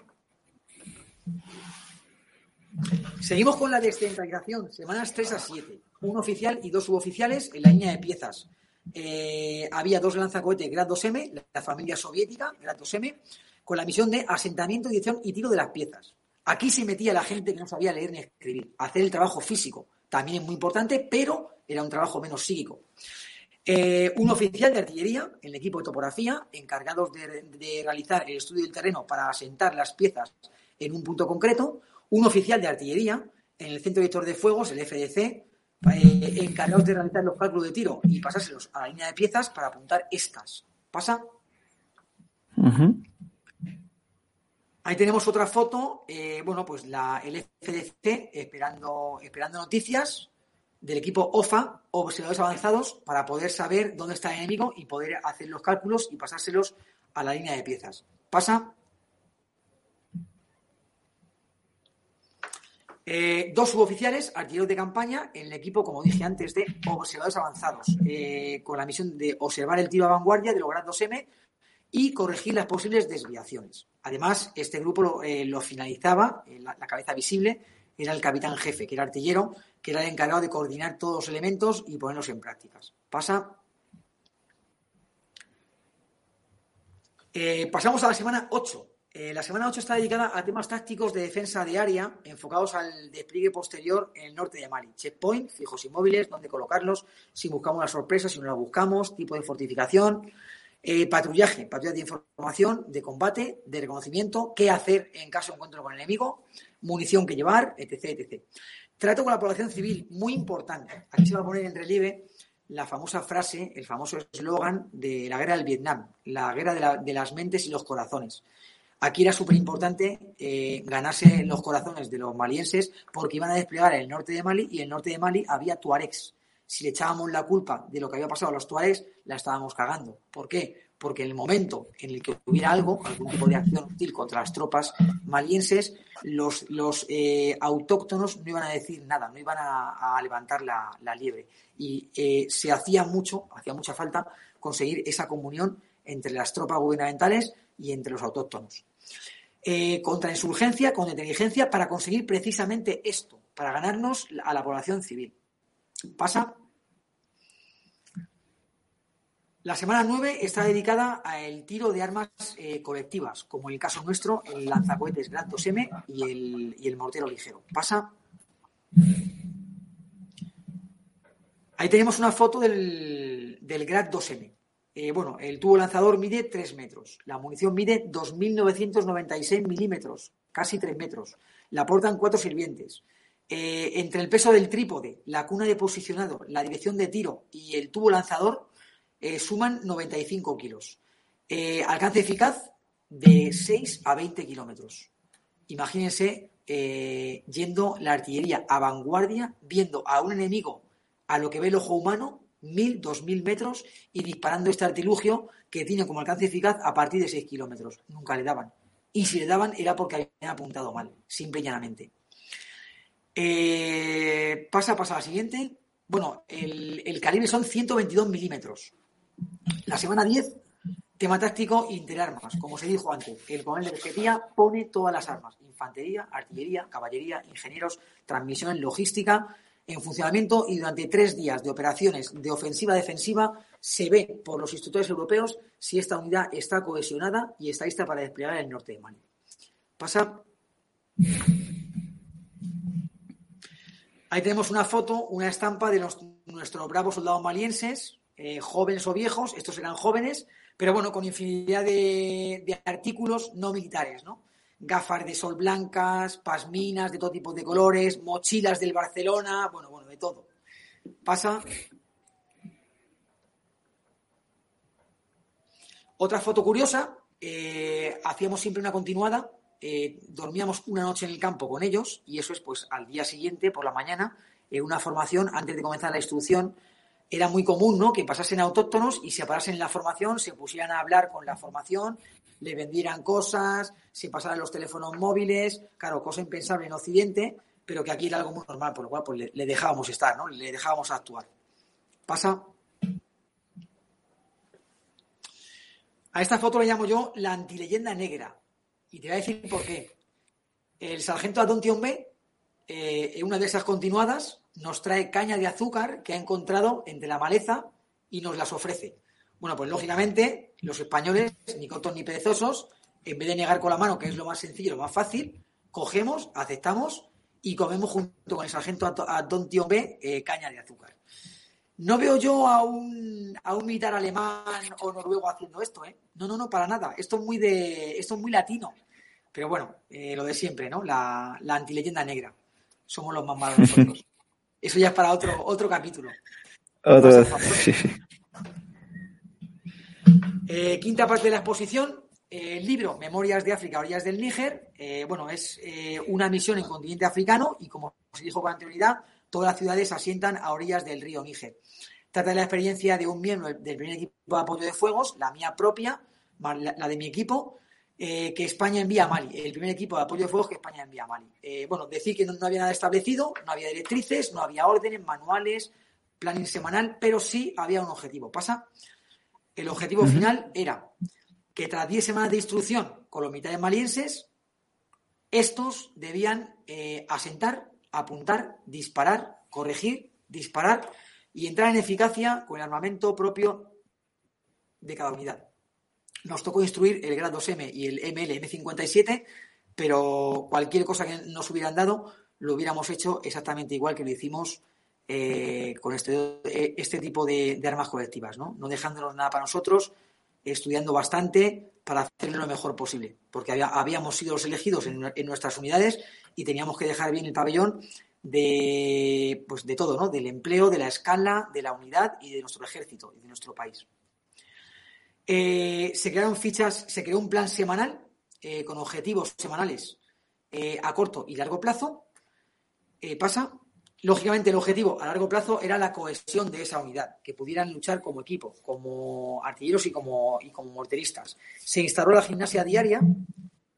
Seguimos con la descentralización, semanas 3 a 7. Un oficial y dos suboficiales en la línea de piezas. Eh, había dos lanzacohetes Grad 2M, la familia soviética, Grad 2M, con la misión de asentamiento, dirección y tiro de las piezas. Aquí se metía la gente que no sabía leer ni escribir, hacer el trabajo físico. También es muy importante, pero era un trabajo menos psíquico. Eh, un oficial de artillería en el equipo de topografía, encargados de, realizar el estudio del terreno para asentar las piezas en un punto concreto. Un oficial de artillería en el centro director de fuegos, el FDC, eh, encargados de realizar los cálculos de tiro y pasárselos a la línea de piezas para apuntar estas. ¿Pasa? Ahí tenemos otra foto, eh, bueno, pues la, el FDC esperando, esperando noticias, del equipo OFA, observadores avanzados, para poder saber dónde está el enemigo y poder hacer los cálculos y pasárselos a la línea de piezas. Pasa. Eh, dos suboficiales, artilleros de campaña, en el equipo, como dije antes, de observadores avanzados, eh, con la misión de observar el tiro a vanguardia de lograr 2M y corregir las posibles desviaciones. Además, este grupo lo, eh, finalizaba, la, cabeza visible, era el capitán jefe, que era artillero, que era el encargado de coordinar todos los elementos y ponerlos en prácticas. Pasa. Eh, pasamos a la semana 8. Eh, la semana 8 está dedicada a temas tácticos de defensa de área enfocados al despliegue posterior en el norte de Mali. Checkpoint, fijos inmóviles, dónde colocarlos, si buscamos la sorpresa, si no la buscamos, tipo de fortificación, eh, patrullaje, patrullaje de información, de combate, de reconocimiento, qué hacer en caso de encuentro con el enemigo, munición que llevar, etc. etc. Trato con la población civil, muy importante. Aquí se va a poner en relieve la famosa frase, el famoso eslogan de la guerra del Vietnam, la guerra de, las mentes y los corazones. Aquí era súper importante eh, ganarse los corazones de los malienses porque iban a desplegar el norte de Mali y en el norte de Mali había tuaregs. Si le echábamos la culpa de lo que había pasado a los tuaregs, la estábamos cagando. ¿Por qué? porque en el momento en el que hubiera algo, algún tipo de acción hostil contra las tropas malienses, los, los eh, autóctonos no iban a decir nada, no iban a, levantar la, liebre. Y eh, se hacía mucho, hacía mucha falta conseguir esa comunión entre las tropas gubernamentales y entre los autóctonos. Eh, contra insurgencia, contra inteligencia, para conseguir precisamente esto, para ganarnos a la población civil. Pasa la semana 9 está dedicada al tiro de armas eh, colectivas, como en el caso nuestro, el lanzacohetes Grad 2M y el, mortero ligero. Pasa. Ahí tenemos una foto del, del Grad 2M. Eh, bueno, el tubo lanzador mide 3 metros. La munición mide 2.996 milímetros, casi 3 metros. La portan cuatro sirvientes. Eh, entre el peso del trípode, la cuna de posicionado, la dirección de tiro y el tubo lanzador, eh, suman 95 kilos. Eh, alcance eficaz de 6 a 20 kilómetros. Imagínense eh, yendo la artillería a vanguardia, viendo a un enemigo a lo que ve el ojo humano, 1000, 2000 metros, y disparando este artilugio que tiene como alcance eficaz a partir de 6 kilómetros. Nunca le daban. Y si le daban era porque habían apuntado mal, simple y llanamente. pasa, pasa a la siguiente. Bueno, el calibre son 122 milímetros. La semana 10, tema táctico interarmas. Como se dijo antes, el coronel de pesquería pone todas las armas: infantería, artillería, caballería, ingenieros, transmisión, logística, en funcionamiento y durante tres días de operaciones de ofensiva-defensiva se ve por los instructores europeos si esta unidad está cohesionada y está lista para desplegar el norte de Mali. Pasa. Ahí tenemos una foto, una estampa de nuestros bravos soldados malienses, eh, jóvenes o viejos, estos eran jóvenes, pero bueno, con infinidad de, artículos no militares, ¿no? Gafas de sol blancas, pasminas de todo tipo de colores, mochilas del Barcelona, bueno, bueno, de todo. Pasa. Otra foto curiosa, eh, hacíamos siempre una continuada, eh, dormíamos una noche en el campo con ellos y eso es pues al día siguiente, por la mañana, en una formación antes de comenzar la instrucción, era muy común, ¿no? Que pasasen autóctonos y se parasen en la formación, se pusieran a hablar con la formación, le vendieran cosas, se pasaran los teléfonos móviles, claro, cosa impensable en Occidente, pero que aquí era algo muy normal, por lo cual pues, le, dejábamos estar, ¿no? Le dejábamos actuar. Pasa. A esta foto le llamo yo la antileyenda negra. Y te voy a decir por qué. El sargento Adon Tiombe, eh, en una de esas continuadas, nos trae caña de azúcar que ha encontrado entre la maleza y nos las ofrece. Bueno, pues lógicamente los españoles, ni cortos ni perezosos, en vez de negar con la mano, que es lo más sencillo, lo más fácil, cogemos, aceptamos y comemos junto con el sargento a Don Tío B caña de azúcar. No veo yo a un, a un militar alemán o noruego haciendo esto, ¿eh? No, no, no, para nada. Esto es muy de, esto es muy latino. Pero bueno, eh, lo de siempre, ¿no? La, la antileyenda negra. Somos los más malos nosotros. Eso ya es para otro, otro capítulo. Eh, quinta parte de la exposición, eh, el libro Memorias de África, Orillas del Níger. Eh, bueno, es una misión en continente africano y como se dijo con anterioridad, todas las ciudades asientan a orillas del río Níger. Trata de la experiencia de un miembro del primer equipo de apoyo de fuegos, la mía propia, la de mi equipo, eh, que España envía a Mali, el primer equipo de apoyo de fuegos que España envía a Mali. Eh, bueno, decir que no, había nada establecido, no había directrices, no había órdenes, manuales, planning semanal, pero sí había un objetivo. ¿Pasa? El objetivo final era que tras 10 semanas de instrucción con los militares malienses, estos debían eh, asentar, apuntar, disparar, corregir, disparar y entrar en eficacia con el armamento propio de cada unidad. Nos tocó instruir el grado M y el ML M57, pero cualquier cosa que nos hubieran dado lo hubiéramos hecho exactamente igual que lo hicimos eh, con este, este tipo de, armas colectivas, ¿no? no dejándonos nada para nosotros, estudiando bastante para hacerlo lo mejor posible, porque habíamos sido los elegidos en, en, nuestras unidades y teníamos que dejar bien el pabellón de, pues de todo, ¿no? Del empleo, de la escala, de la unidad y de nuestro ejército y de nuestro país. Eh, se crearon fichas, se creó un plan semanal eh, con objetivos semanales eh, a corto y largo plazo. pasa. Lógicamente, el objetivo a largo plazo era la cohesión de esa unidad, que pudieran luchar como equipo, como artilleros y como, y como morteristas. Se instaló la gimnasia diaria,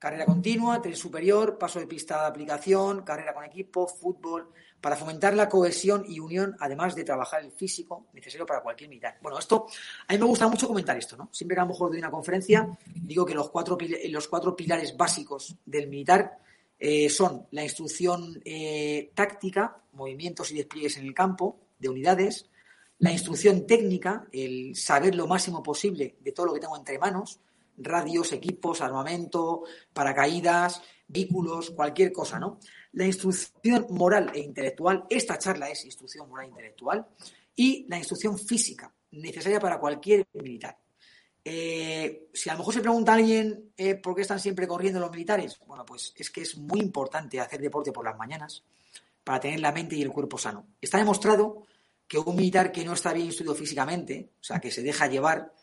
Carrera continua, tren superior, paso de pista de aplicación, carrera con equipo, fútbol, para fomentar la cohesión y unión, además de trabajar el físico necesario para cualquier militar. Bueno, esto, a mí me gusta mucho comentar esto, ¿no? Siempre que a lo mejor doy una conferencia, digo que los cuatro, los cuatro pilares básicos del militar eh, son la instrucción eh, táctica, movimientos y despliegues en el campo de unidades, la instrucción técnica, el saber lo máximo posible de todo lo que tengo entre manos, radios, equipos, armamento, paracaídas, vehículos, cualquier cosa, ¿no? La instrucción moral e intelectual, esta charla es instrucción moral e intelectual, y la instrucción física, necesaria para cualquier militar. Eh, si a lo mejor se pregunta a alguien eh, por qué están siempre corriendo los militares, bueno, pues es que es muy importante hacer deporte por las mañanas para tener la mente y el cuerpo sano. Está demostrado que un militar que no está bien instruido físicamente, o sea, que se deja llevar,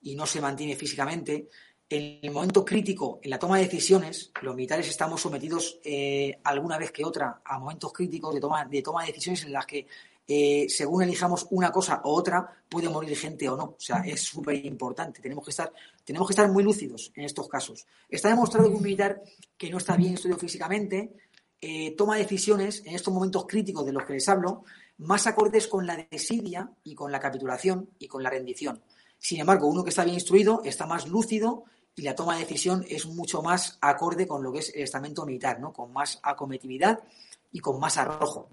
y no se mantiene físicamente, en el momento crítico, en la toma de decisiones, los militares estamos sometidos eh, alguna vez que otra a momentos críticos de toma de, toma de decisiones en las que, eh, según elijamos una cosa u otra, puede morir gente o no. O sea, es súper importante. Tenemos que, estar, tenemos que estar muy lúcidos en estos casos. Está demostrado que un militar que no está bien estudiado físicamente eh, toma decisiones en estos momentos críticos de los que les hablo, más acordes con la desidia y con la capitulación y con la rendición. Sin embargo, uno que está bien instruido está más lúcido y la toma de decisión es mucho más acorde con lo que es el estamento militar, ¿no? Con más acometividad y con más arrojo.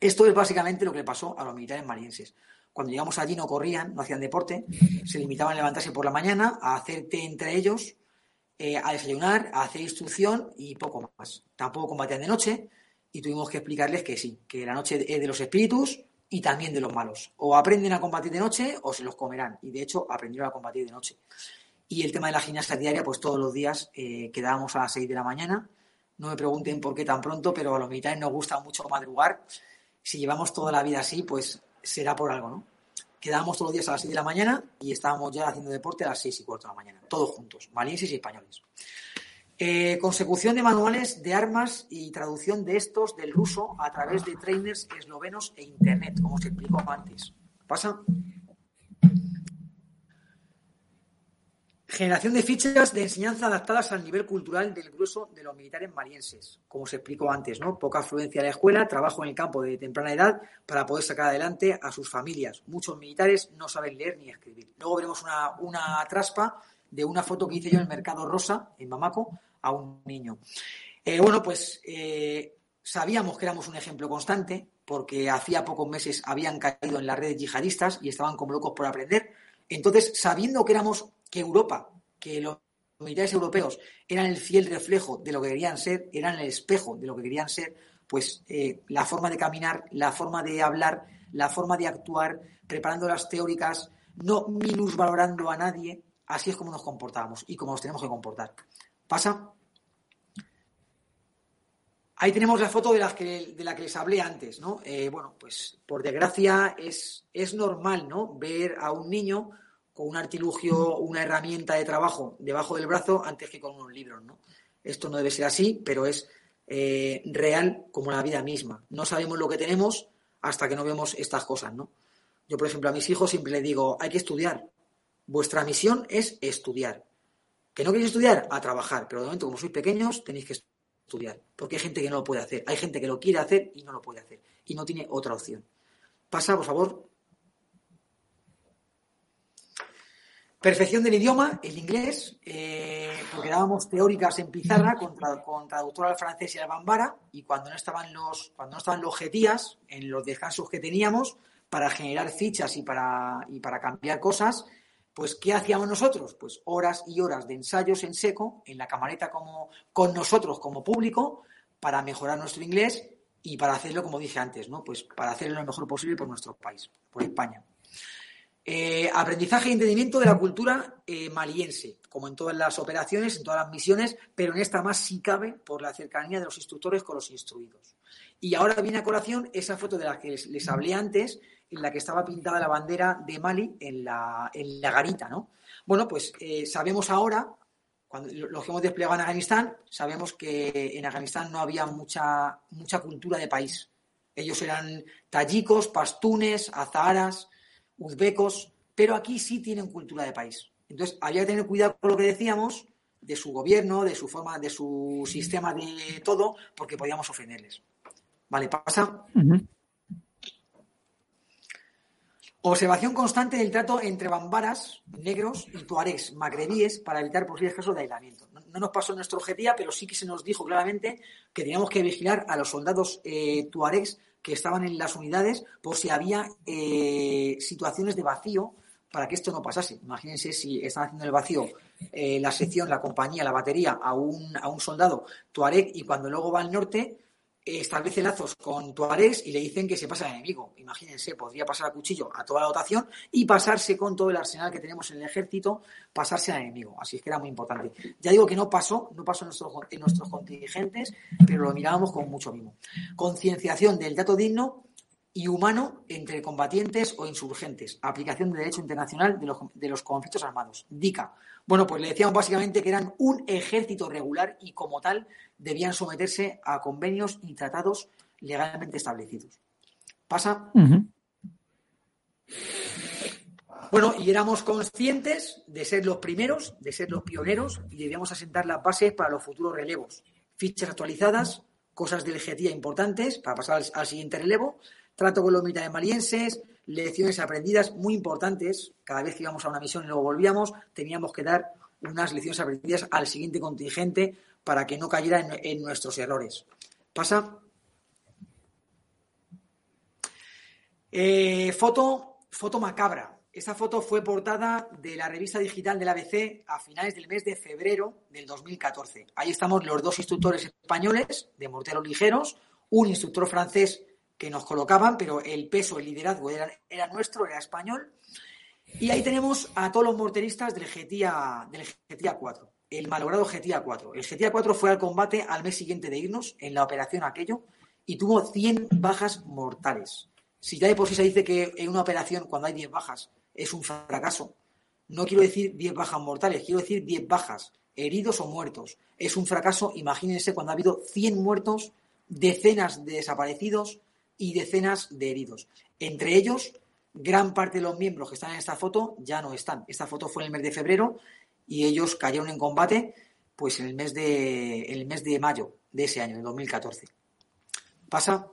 Esto es básicamente lo que le pasó a los militares malienses. Cuando llegamos allí no corrían, no hacían deporte, se limitaban a levantarse por la mañana, a hacer té entre ellos, eh, a desayunar, a hacer instrucción y poco más. Tampoco combatían de noche y tuvimos que explicarles que sí, que la noche es de los espíritus y también de los malos. O aprenden a combatir de noche o se los comerán. Y de hecho aprendieron a combatir de noche. Y el tema de la gimnasia diaria, pues todos los días eh, quedábamos a las 6 de la mañana. No me pregunten por qué tan pronto, pero a los militares nos gusta mucho madrugar. Si llevamos toda la vida así, pues será por algo, ¿no? Quedábamos todos los días a las 6 de la mañana y estábamos ya haciendo deporte a las 6 y cuarto de la mañana. Todos juntos, malienses y españoles. Eh, consecución de manuales de armas y traducción de estos del ruso a través de trainers eslovenos e internet, como se explicó antes. ¿Pasa? Generación de fichas de enseñanza adaptadas al nivel cultural del grueso de los militares malienses, como se explicó antes, ¿no? Poca afluencia a la escuela, trabajo en el campo de temprana edad para poder sacar adelante a sus familias. Muchos militares no saben leer ni escribir. Luego veremos una, traspa de una foto que hice yo en el Mercado Rosa, en Bamako, a un niño. Eh, bueno, pues eh, sabíamos que éramos un ejemplo constante porque hacía pocos meses habían caído en las redes yihadistas y estaban como locos por aprender. Entonces, sabiendo que éramos, que Europa, que los militares europeos eran el fiel reflejo de lo que querían ser, eran el espejo de lo que querían ser, pues eh, la forma de caminar, la forma de hablar, la forma de actuar, preparando las teóricas, no minusvalorando a nadie, así es como nos comportábamos y como nos tenemos que comportar. ¿Pasa? Ahí tenemos la foto de la que, de la que les hablé antes, ¿no? Eh, bueno, pues por desgracia es, es normal, ¿no? Ver a un niño con un artilugio, una herramienta de trabajo debajo del brazo antes que con unos libros, ¿no? Esto no debe ser así, pero es eh, real como la vida misma. No sabemos lo que tenemos hasta que no vemos estas cosas, ¿no? Yo, por ejemplo, a mis hijos siempre les digo, hay que estudiar. Vuestra misión es estudiar. ¿Que no queréis estudiar? A trabajar. Pero de momento, como sois pequeños, tenéis que estudiar. Porque hay gente que no lo puede hacer. Hay gente que lo quiere hacer y no lo puede hacer. Y no tiene otra opción. Pasa, por favor. Perfección del idioma, el inglés, eh, porque dábamos teóricas en pizarra con, traductor al francés y al bambara, y cuando no estaban los, cuando no estaban los jetías, en los descansos que teníamos, para generar fichas y para, y para cambiar cosas, pues ¿qué hacíamos nosotros? Pues horas y horas de ensayos en seco, en la camareta como, con nosotros como público, para mejorar nuestro inglés y para hacerlo, como dije antes, ¿no? Pues para hacerlo lo mejor posible por nuestro país, por España. Eh, aprendizaje y entendimiento de la cultura eh, maliense, como en todas las operaciones, en todas las misiones, pero en esta más si cabe por la cercanía de los instructores con los instruidos. Y ahora viene a colación esa foto de la que les hablé antes, en la que estaba pintada la bandera de Mali en la, en la garita, ¿no? Bueno, pues eh, sabemos ahora, cuando los que hemos desplegado en Afganistán, sabemos que en Afganistán no había mucha, mucha cultura de país. Ellos eran tayikos, pastunes, azaharas, uzbecos, pero aquí sí tienen cultura de país. Entonces, había que tener cuidado con lo que decíamos de su gobierno, de su forma, de su sistema de todo, porque podíamos ofenderles. Vale, pasa. Observación constante del trato entre bambaras negros y tuaregs magrebíes para evitar posibles casos de aislamiento. No, nos pasó nuestro objetivo, pero sí que se nos dijo claramente que teníamos que vigilar a los soldados eh, tuaregs que estaban en las unidades por si había eh, situaciones de vacío para que esto no pasase. Imagínense si están haciendo el vacío eh, la sección, la compañía, la batería a un, a un soldado tuareg y cuando luego va al norte establece lazos con Tuaregs y le dicen que se pasa al enemigo. Imagínense, podría pasar a cuchillo a toda la dotación y pasarse con todo el arsenal que tenemos en el ejército, pasarse al enemigo. Así es que era muy importante. Ya digo que no pasó, no pasó en nuestros, en nuestros contingentes, pero lo mirábamos con mucho mimo. Concienciación del dato digno y humano entre combatientes o insurgentes. Aplicación de derecho internacional de los, de los conflictos armados. DICA. Bueno, pues le decíamos básicamente que eran un ejército regular y como tal debían someterse a convenios y tratados legalmente establecidos. ¿Pasa? Bueno, y éramos conscientes de ser los primeros, de ser los pioneros y debíamos asentar las bases para los futuros relevos. Fichas actualizadas, cosas de legitimidad importantes para pasar al, siguiente relevo, trato con los militares malienses, lecciones aprendidas muy importantes. Cada vez que íbamos a una misión y luego volvíamos, teníamos que dar unas lecciones aprendidas al siguiente contingente para que no cayera en, nuestros errores. Pasa. Eh, foto, foto macabra. Esta foto fue portada de la revista digital del ABC a finales del mes de febrero del 2014. Ahí estamos los dos instructores españoles de morteros ligeros, un instructor francés que nos colocaban, pero el peso, el liderazgo era, nuestro, era español. Y ahí tenemos a todos los morteristas del GTIA, del GTIA 4 el malogrado GTA 4. El GTA 4 fue al combate al mes siguiente de irnos en la operación aquello y tuvo 100 bajas mortales. Si ya de por sí se dice que en una operación cuando hay 10 bajas es un fracaso, no quiero decir 10 bajas mortales, quiero decir 10 bajas, heridos o muertos. Es un fracaso, imagínense cuando ha habido 100 muertos, decenas de desaparecidos y decenas de heridos. Entre ellos, gran parte de los miembros que están en esta foto ya no están. Esta foto fue en el mes de febrero y ellos cayeron en combate pues en el mes de, el mes de mayo de ese año, de 2014. Pasa.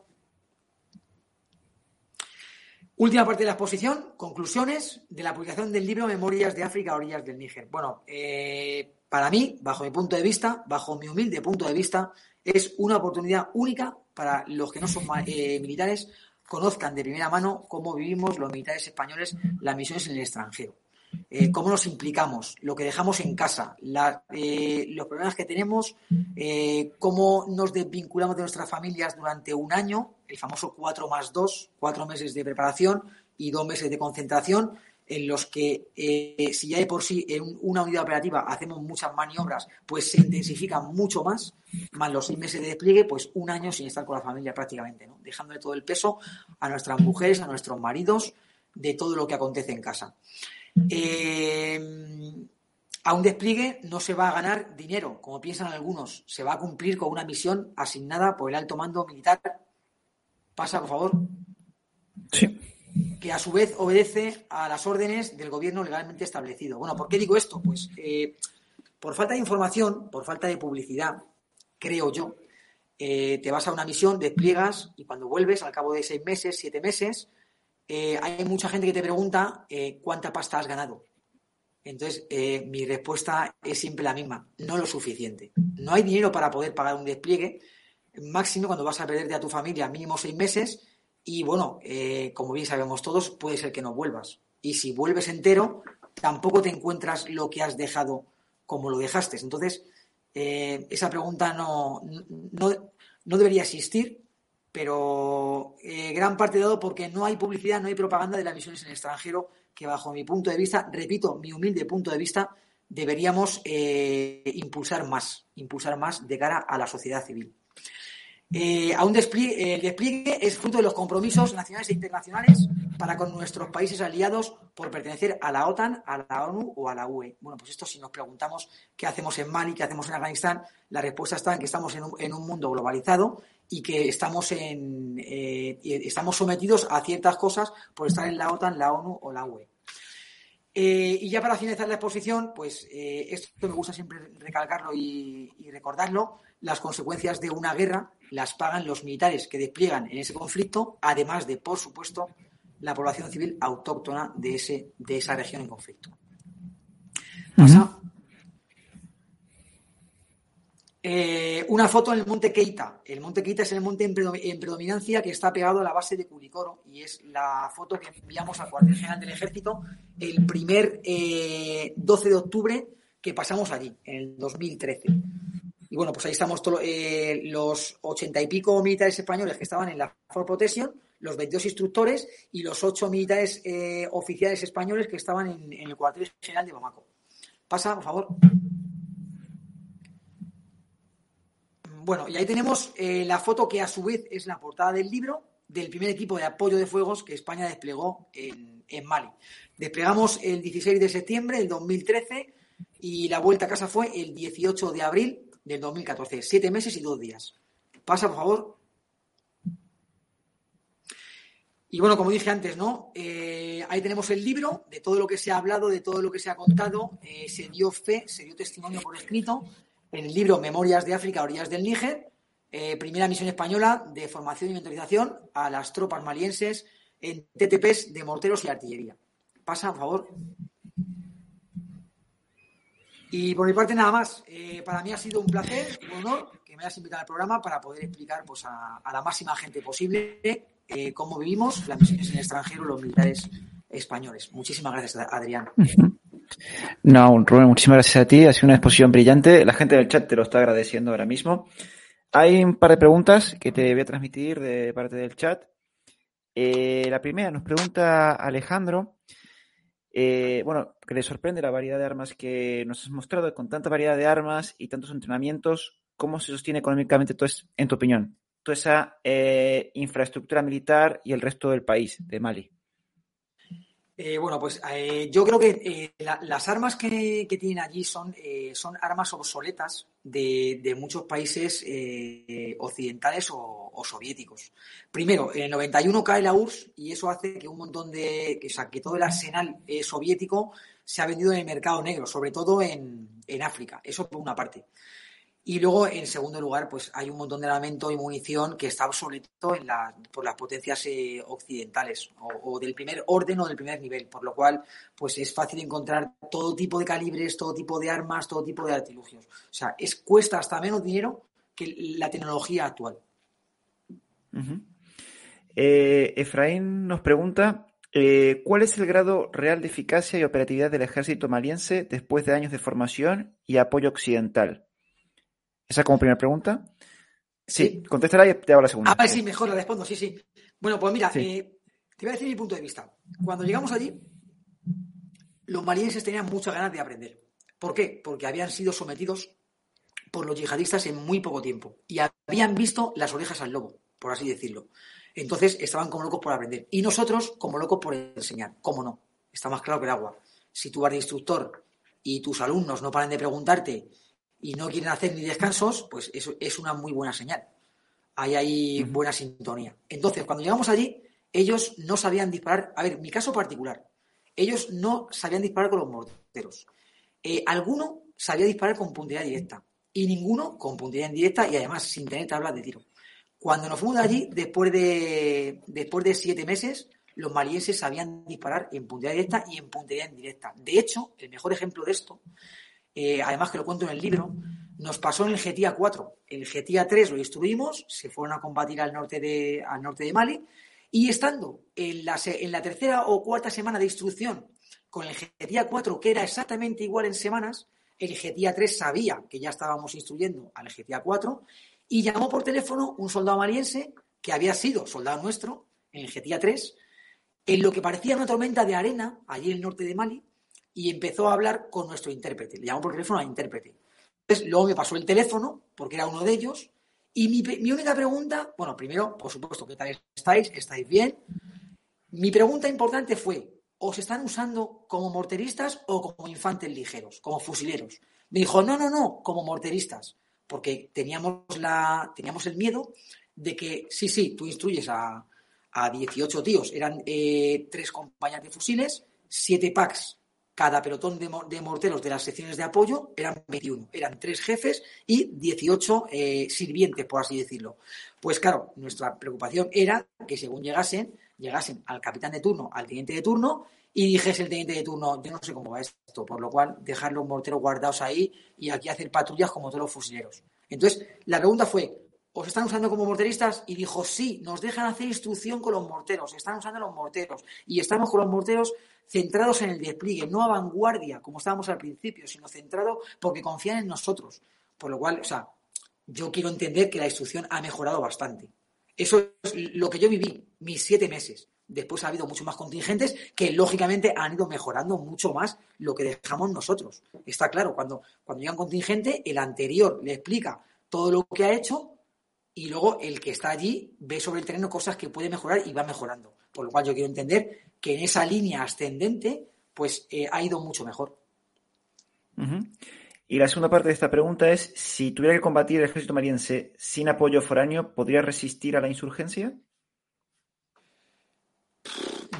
Última parte de la exposición, conclusiones de la publicación del libro Memorias de África, orillas del Níger. Bueno, eh, para mí, bajo mi punto de vista, bajo mi humilde punto de vista, es una oportunidad única para los que no son eh, militares conozcan de primera mano cómo vivimos los militares españoles las misiones en el extranjero. Eh, cómo nos implicamos, lo que dejamos en casa, eh, los problemas que tenemos, cómo nos desvinculamos de nuestras familias durante un año, el famoso 4 más 2, cuatro meses de preparación y dos meses de concentración, en los que si ya de por sí en una unidad operativa hacemos muchas maniobras, pues se intensifican mucho más, más los seis meses de despliegue, pues un año sin estar con la familia prácticamente, ¿no? dejándole todo el peso a nuestras mujeres, a nuestros maridos, de todo lo que acontece en casa. Eh, A un despliegue no se va a ganar dinero, como piensan algunos. Se va a cumplir con una misión asignada por el alto mando militar. Pasa, por favor. Sí. Que a su vez obedece a las órdenes del gobierno legalmente establecido. Bueno, ¿por qué digo esto? Pues eh, por falta de información, por falta de publicidad, creo yo, eh, te vas a una misión, despliegas y cuando vuelves, al cabo de seis meses, siete meses, eh, hay mucha gente que te pregunta cuánta pasta has ganado. Entonces, mi respuesta es siempre la misma, no lo suficiente. No hay dinero para poder pagar un despliegue, máximo cuando vas a perderte a tu familia mínimo seis meses y bueno, eh, como bien sabemos todos, puede ser que no vuelvas. Y si vuelves entero, tampoco te encuentras lo que has dejado como lo dejaste. Entonces, eh, esa pregunta no, no, debería existir, pero gran parte dado porque no hay publicidad, no hay propaganda de las misiones en el extranjero que bajo mi punto de vista, repito, mi humilde punto de vista, deberíamos eh, impulsar más, impulsar más de cara a la sociedad civil. Eh, a un despliegue, el despliegue es fruto de los compromisos nacionales e internacionales para con nuestros países aliados por pertenecer a la OTAN, a la ONU o a la UE. Bueno, pues esto si nos preguntamos qué hacemos en Mali, qué hacemos en Afganistán, la respuesta está en que estamos en un, mundo globalizado y que estamos, en, eh, estamos sometidos a ciertas cosas por estar en la OTAN, la ONU o la UE. Eh, y ya para finalizar la exposición, pues eh, esto me gusta siempre recalcarlo y, recordarlo, las consecuencias de una guerra las pagan los militares que despliegan en ese conflicto, además de, por supuesto, la población civil autóctona de, ese, de esa región en conflicto. Pasa eh, una foto en el monte Keita. El monte Keita es el monte en, predominancia que está pegado a la base de Curicoro y es la foto que enviamos al cuartel general del ejército el primer 12 eh, de octubre que pasamos allí, en el 2013. Y bueno, pues ahí estamos eh, los ochenta y pico militares españoles que estaban en la For Protection, los 22 instructores y los ocho militares oficiales españoles que estaban en, en el cuartel general de Bamako. Pasa, por favor. Bueno, y ahí tenemos eh, la foto que a su vez es la portada del libro del primer equipo de apoyo de fuegos que España desplegó en, Mali. Desplegamos el 16 de septiembre del 2013 y la vuelta a casa fue el 18 de abril del 2014. Siete meses y dos días. Pasa, por favor. Y bueno, como dije antes, ¿no? Eh, ahí tenemos el libro de todo lo que se ha hablado, de todo lo que se ha contado. Eh, se dio fe, se dio testimonio por escrito en el libro Memorias de África, Orillas del Níger, eh, primera misión española de formación y mentorización a las tropas malienses en TTPs de morteros y artillería. Pasa, por favor. Y por mi parte nada más. Eh, para mí ha sido un placer, un honor que me hayas invitado al programa para poder explicar pues, a, la máxima gente posible eh, cómo vivimos las misiones en el extranjero los militares españoles. Muchísimas gracias, Adrián. No, Rubén, muchísimas gracias a ti. Ha sido una exposición brillante. La gente del chat te lo está agradeciendo ahora mismo. Hay un par de preguntas que te voy a transmitir de parte del chat. Eh, la primera nos pregunta Alejandro. Eh, bueno, que le sorprende la variedad de armas que nos has mostrado, con tanta variedad de armas y tantos entrenamientos, ¿cómo se sostiene económicamente todo en tu opinión, toda esa eh, infraestructura militar y el resto del país, de Mali? Eh, bueno, pues eh, yo creo que las armas que, tienen allí son, son armas obsoletas de, muchos países occidentales o, soviéticos. Primero, en el 91 cae la URSS y eso hace que un montón de, o sea, que todo el arsenal soviético se ha vendido en el mercado negro, sobre todo en, en África. Eso por una parte. Y luego, en segundo lugar, pues hay un montón de armamento y munición que está obsoleto por las potencias eh, occidentales o, del primer orden o del primer nivel, por lo cual pues es fácil encontrar todo tipo de calibres, todo tipo de armas, todo tipo de artilugios. O sea, es cuesta hasta menos dinero que la tecnología actual. Eh, Efraín nos pregunta, eh, ¿cuál es el grado real de eficacia y operatividad del ejército maliense después de años de formación y apoyo occidental? Esa como primera pregunta. Sí, contéstala y te hago la segunda. Ah, sí, mejor la respondo, sí, sí. Bueno, pues mira, eh, te voy a decir mi punto de vista. Cuando llegamos allí, los malienses tenían muchas ganas de aprender. ¿Por qué? Porque habían sido sometidos por los yihadistas en muy poco tiempo y habían visto las orejas al lobo, por así decirlo. Entonces estaban como locos por aprender. Y nosotros como locos por enseñar. ¿Cómo no? Está más claro que el agua. Si tú vas de instructor y tus alumnos no paran de preguntarte y no quieren hacer ni descansos, pues eso es una muy buena señal. Ahí hay buena sintonía. Entonces, cuando llegamos allí, ellos no sabían disparar. A ver, mi caso particular, ellos no sabían disparar con los morteros. Eh, alguno sabía disparar con puntería directa y ninguno con puntería indirecta y además sin tener tablas de tiro. Cuando nos fuimos de allí, después de, después de siete meses, los malienses sabían disparar en puntería directa y en puntería indirecta. De hecho, el mejor ejemplo de esto, eh, además que lo cuento en el libro, nos pasó en el GTA 4. El GTA 3 lo instruimos, se fueron a combatir al norte de, al norte de Mali y estando en la, en la tercera o cuarta semana de instrucción con el GTA 4, que era exactamente igual en semanas, el GTA 3 sabía que ya estábamos instruyendo al GTA 4 y llamó por teléfono un soldado maliense que había sido soldado nuestro en el GTA 3, en lo que parecía una tormenta de arena allí en el norte de Mali, y empezó a hablar con nuestro intérprete. Le llamó por teléfono al intérprete. Entonces, luego me pasó el teléfono, porque era uno de ellos, y mi, mi única pregunta, bueno, primero, por supuesto, ¿qué tal estáis? ¿Estáis bien? Mi pregunta importante fue, ¿os están usando como morteristas o como infantes ligeros, como fusileros? Me dijo, no, no, no, como morteristas, porque teníamos, la, teníamos el miedo de que, sí, sí, tú instruyes a, a 18 tíos, eran eh, tres compañías de fusiles, siete packs cada pelotón de, morteros de las secciones de apoyo eran 21, eran tres jefes y 18 eh, sirvientes, por así decirlo. Pues claro, nuestra preocupación era que según llegasen, llegasen al capitán de turno, al teniente de turno, y dijese el teniente de turno, yo no sé cómo va esto, por lo cual dejar los morteros guardados ahí y aquí hacer patrullas como todos los fusileros. Entonces, la pregunta fue, ¿os están usando como morteristas? Y dijo, sí, nos dejan hacer instrucción con los morteros, están usando los morteros. Y estamos con los morteros centrados en el despliegue, no a vanguardia, como estábamos al principio, sino centrado porque confían en nosotros. Por lo cual, o sea, yo quiero entender que la instrucción ha mejorado bastante. Eso es lo que yo viví, mis siete meses. Después ha habido muchos más contingentes que, lógicamente, han ido mejorando mucho más lo que dejamos nosotros. Está claro, cuando, cuando llega un contingente, el anterior le explica todo lo que ha hecho y luego el que está allí ve sobre el terreno cosas que puede mejorar y va mejorando. Por lo cual yo quiero entender que en esa línea ascendente pues eh, ha ido mucho mejor. Y la segunda parte de esta pregunta es, si tuviera que combatir el ejército maliense sin apoyo foráneo, ¿podría resistir a la insurgencia?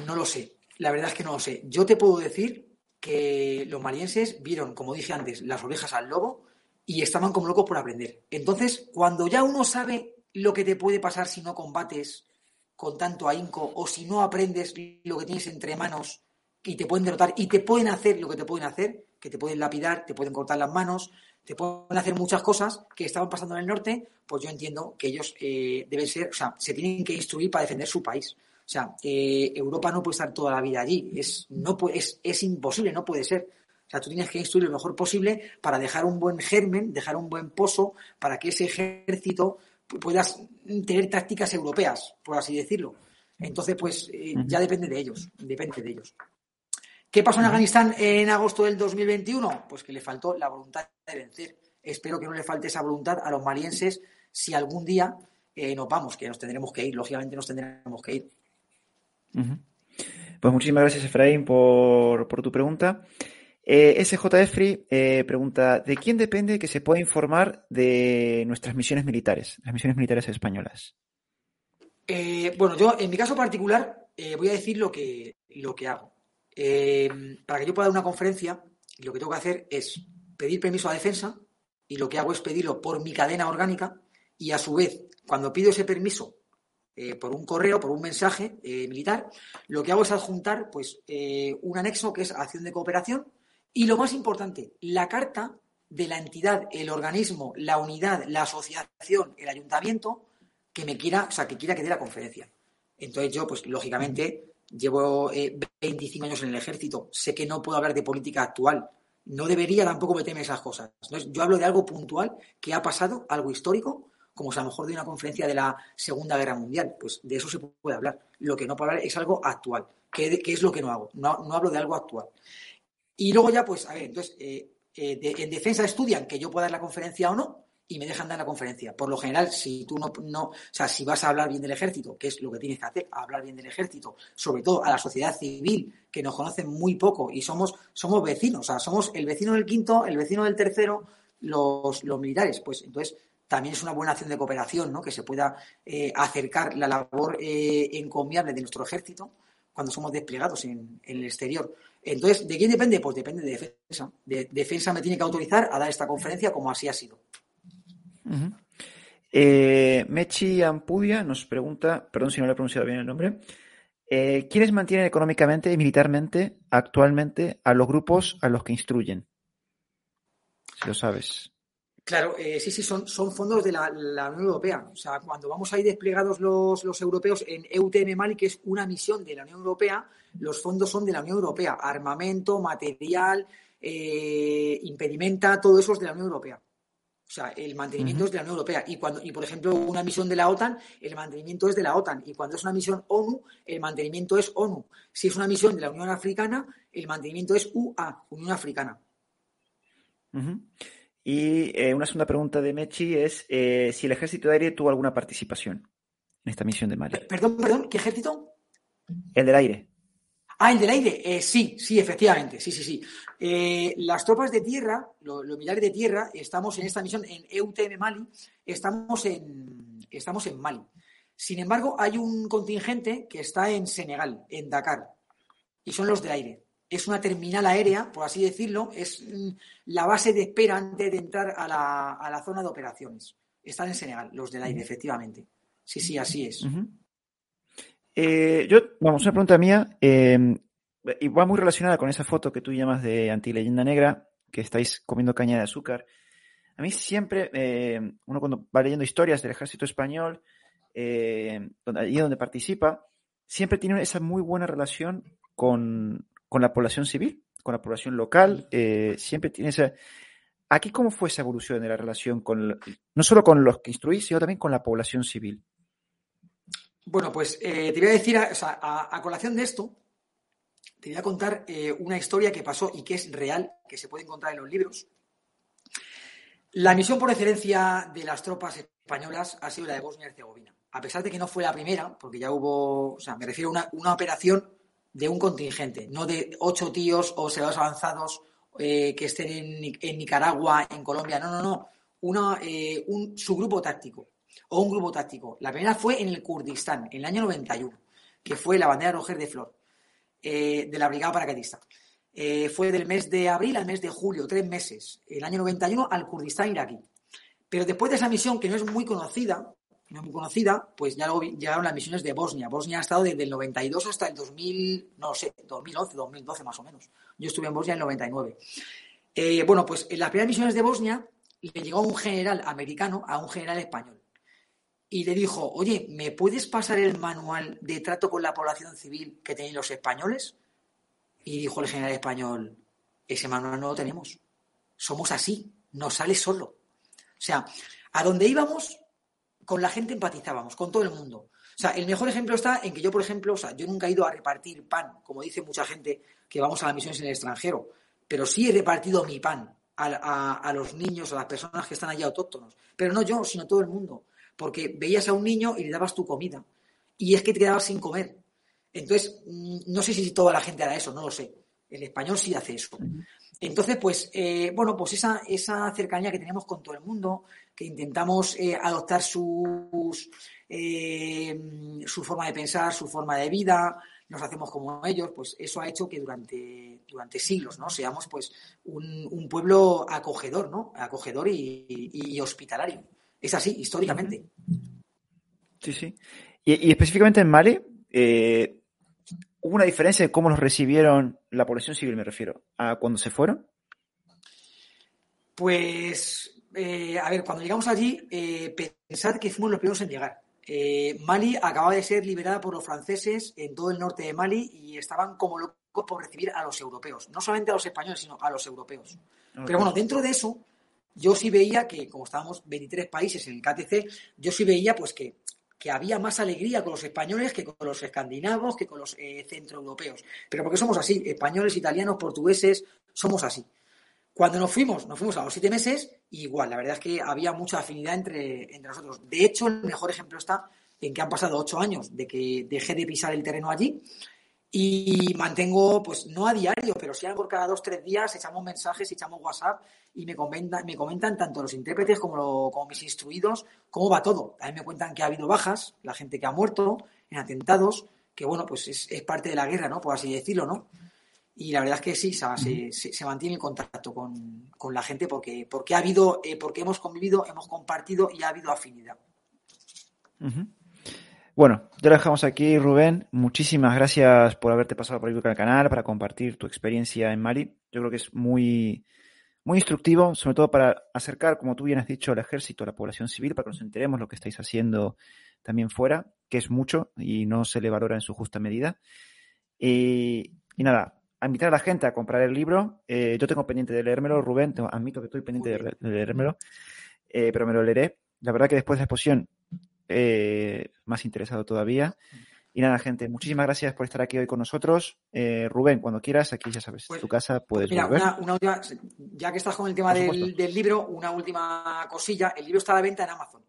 No lo sé, la verdad es que no lo sé. Yo te puedo decir que los malienses vieron, como dije antes, las orejas al lobo y estaban como locos por aprender. Entonces, cuando ya uno sabe lo que te puede pasar si no combates con tanto ahínco o si no aprendes lo que tienes entre manos y te pueden derrotar y te pueden hacer lo que te pueden hacer, que te pueden lapidar, te pueden cortar las manos, te pueden hacer muchas cosas que estaban pasando en el norte, pues yo entiendo que ellos eh, deben ser, o sea, se tienen que instruir para defender su país. O sea, eh, Europa no puede estar toda la vida allí, es, no es, es imposible, no puede ser. O sea, tú tienes que instruir lo mejor posible para dejar un buen germen, dejar un buen pozo, para que ese ejército puedas tener tácticas europeas, por así decirlo. Entonces, pues eh, ya depende de ellos, depende de ellos. ¿Qué pasó en Afganistán en agosto del 2021? Pues que le faltó la voluntad de vencer. Espero que no le falte esa voluntad a los malienses si algún día eh, nos vamos, que nos tendremos que ir, lógicamente nos tendremos que ir. Pues muchísimas gracias, Efraín, por, por tu pregunta. Eh, SJ eh, pregunta, ¿de quién depende que se pueda informar de nuestras misiones militares, las misiones militares españolas? Eh, bueno, yo en mi caso particular eh, voy a decir lo que, lo que hago. para que yo pueda dar una conferencia, lo que tengo que hacer es pedir permiso a defensa y lo que hago es pedirlo por mi cadena orgánica y a su vez, cuando pido ese permiso por un correo, por un mensaje militar, lo que hago es adjuntar pues, un anexo que es acción de cooperación y lo más importante, la carta de la entidad, el organismo, la unidad, la asociación, el ayuntamiento, que me quiera, o sea, que quiera que dé la conferencia. Entonces yo, pues lógicamente, llevo 25 eh, años en el ejército, sé que no puedo hablar de política actual, no debería tampoco meterme esas cosas. Entonces yo hablo de algo puntual que ha pasado, algo histórico, como si a lo mejor de una conferencia de la Segunda Guerra Mundial, pues de eso se puede hablar. Lo que no puedo hablar es algo actual, que, es lo que no hago, no, no hablo de algo actual. Y luego ya, pues, a ver, entonces, eh, eh, en defensa estudian que yo pueda dar la conferencia o no, y me dejan dar la conferencia. Por lo general, si tú no, no, o sea, si vas a hablar bien del ejército, que es lo que tienes que hacer, hablar bien del ejército, sobre todo a la sociedad civil, que nos conocen muy poco y somos, somos vecinos, o sea, somos el vecino del quinto, el vecino del tercero, los, los militares, pues entonces también es una buena acción de cooperación, ¿no? Que se pueda eh, acercar la labor encomiable de nuestro ejército cuando somos desplegados en, el exterior. Entonces, ¿de quién depende? Pues depende de defensa. De, defensa me tiene que autorizar a dar esta conferencia como así ha sido. Eh, Mechi Ampudia nos pregunta, perdón si no le he pronunciado bien el nombre, ¿quiénes mantienen económicamente y militarmente actualmente a los grupos a los que instruyen? Si lo sabes. Claro, eh, sí, sí, son, son fondos de la, Unión Europea. O sea, cuando vamos ahí desplegados los, los europeos en EUTM Mali, que es una misión de la Unión Europea, los fondos son de la Unión Europea. Armamento, material, eh, impedimenta, todo eso es de la Unión Europea. O sea, el mantenimiento es de la Unión Europea. Y, cuando, y, por ejemplo, una misión de la OTAN, el mantenimiento es de la OTAN. Y cuando es una misión ONU, el mantenimiento es ONU. Si es una misión de la Unión Africana, el mantenimiento es UA, Unión Africana. Y eh, una segunda pregunta de Mechi es eh, si el ejército de aire tuvo alguna participación en esta misión de Mali. Perdón, perdón, ¿qué ejército? El del aire. Ah, el del aire. Eh, sí, sí, efectivamente. Sí, sí, sí. las tropas de tierra, los militares de tierra, estamos en esta misión en EUTM Mali, estamos en, estamos en Mali. Sin embargo, hay un contingente que está en Senegal, en Dakar, y son los de aire es una terminal aérea, por así decirlo, es mm, la base de espera antes de entrar a la, zona de operaciones. Están en Senegal, los del aire, efectivamente. Sí, sí, así es. Eh, yo, vamos, una pregunta mía, em, y va muy relacionada con esa foto que tú llamas de antileyenda negra, que estáis comiendo caña de azúcar. A mí siempre, em, uno cuando va leyendo historias del ejército español, em, allí donde participa, siempre tiene esa muy buena relación con, con la población civil, con la población local, eh, siempre tiene esa... Aquí, ¿cómo fue esa evolución de la relación con, no solo con los que instruís, sino también con la población civil? Bueno, pues eh, te voy a decir, a, colación de esto, te voy a contar eh, una historia que pasó y que es real, que se puede encontrar en los libros. La misión por excelencia de las tropas españolas ha sido la de Bosnia y Herzegovina. A pesar de que no fue la primera, porque ya hubo, o sea, me refiero a una, operación de un contingente, no de ocho tíos o soldados avanzados eh, que estén en, Nicaragua, en Colombia, no, no, no, una, un subgrupo táctico o un grupo táctico. La primera fue en el Kurdistán, en el año 91, que fue la bandera roja de flor eh, de la Brigada Paracaidista. fue del mes de abril al mes de julio, tres meses, el año 91 al Kurdistán iraquí. Pero después de esa misión, que no es muy conocida, no muy conocida, pues ya luego llegaron las misiones de Bosnia. Bosnia ha estado desde el 92 hasta el 2000, no sé, 2011, 2012 más o menos. Yo estuve en Bosnia en el 99. Eh, bueno, pues en las primeras misiones de Bosnia le llegó un general americano a un general español y le dijo, oye, ¿me puedes pasar el manual de trato con la población civil que tenéis los españoles? Y dijo el general español, ese manual no lo tenemos. Somos así, nos sale solo. O sea, a donde íbamos con la gente empatizábamos, con todo el mundo. O sea, el mejor ejemplo está en que yo, por ejemplo, o sea, yo nunca he ido a repartir pan, como dice mucha gente que vamos a las misiones en el extranjero, pero sí he repartido mi pan a, los niños, a las personas que están allí autóctonos. Pero no yo, sino todo el mundo. Porque veías a un niño y le dabas tu comida. Y es que te quedabas sin comer. Entonces, mm, no sé si toda la gente hará eso, no lo sé. El español sí hace eso. Entonces, pues, eh, bueno, pues esa, esa cercanía que tenemos con todo el mundo, que intentamos eh, adoptar sus, eh, su forma de pensar, su forma de vida, nos hacemos como ellos, pues eso ha hecho que durante, durante siglos, ¿no? Seamos, pues, un, pueblo acogedor, ¿no? Acogedor y, hospitalario. Es así, históricamente. Sí, sí. Y, específicamente en Mali, ¿Hubo una diferencia de cómo los recibieron la población civil, me refiero, a cuando se fueron? Pues, eh, a ver, cuando llegamos allí, eh, pensad que fuimos los primeros en llegar. Eh, Mali acababa de ser liberada por los franceses en todo el norte de Mali y estaban como locos por recibir a los europeos. No solamente a los españoles, sino a los europeos. Pero bueno, dentro de eso, yo sí veía que, como estábamos 23 países en el KTC, yo sí veía pues que que había más alegría con los españoles que con los escandinavos, que con los eh, centroeuropeos. Pero porque somos así, españoles, italianos, portugueses, somos así. Cuando nos fuimos, nos fuimos a los siete meses, igual, la verdad es que había mucha afinidad entre, entre nosotros. De hecho, el mejor ejemplo está en que han pasado ocho años de que dejé de pisar el terreno allí y mantengo, pues no a diario, pero sí por cada dos, tres días echamos mensajes, echamos WhatsApp y me comentan, me comentan tanto los intérpretes como, como mis instruidos cómo va todo. También me cuentan que ha habido bajas, la gente que ha muerto en atentados, que bueno, pues es, es parte de la guerra, ¿no? Por así decirlo, ¿no? y la verdad es que sí, se, se, mantiene el contacto con, la gente porque, porque ha habido, eh, porque hemos convivido, hemos compartido y ha habido afinidad. Bueno, ya lo dejamos aquí, Rubén. Muchísimas gracias por haberte pasado por el canal, para compartir tu experiencia en Mali. Yo creo que es muy, muy instructivo, sobre todo para acercar, como tú bien has dicho, al ejército, a la población civil, para que nos enteremos lo que estáis haciendo también fuera, que es mucho y no se le valora en su justa medida. y nada, a invitar a la gente a comprar el libro. Eh, yo tengo pendiente de leérmelo, Rubén, admito que estoy pendiente de, leérmelo, eh, pero me lo leeré. La verdad que después de la exposición, eh, más interesado todavía. Y nada, gente, muchísimas gracias por estar aquí hoy con nosotros. Rubén, cuando quieras, aquí ya sabes, pues, tu casa puedes mira, Una, última, ya que estás con el tema del, libro, una última cosilla. El libro está a la venta en Amazon.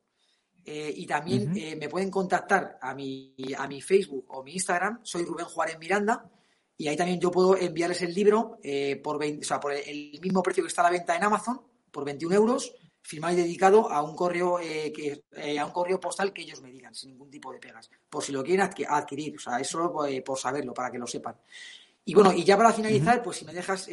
y también me pueden contactar a mi, a mi Facebook o mi Instagram. Soy Rubén Juárez Miranda y ahí también yo puedo enviarles el libro eh, por, por el mismo precio que está a la venta en Amazon, por 21 euros, firmado y dedicado a un correo eh, que, eh, a un correo postal que ellos me digan, sin ningún tipo de pegas, por si lo quieren adquirir. O sea, es solo por, saberlo, para que lo sepan. Y bueno, y ya para finalizar, pues si me dejas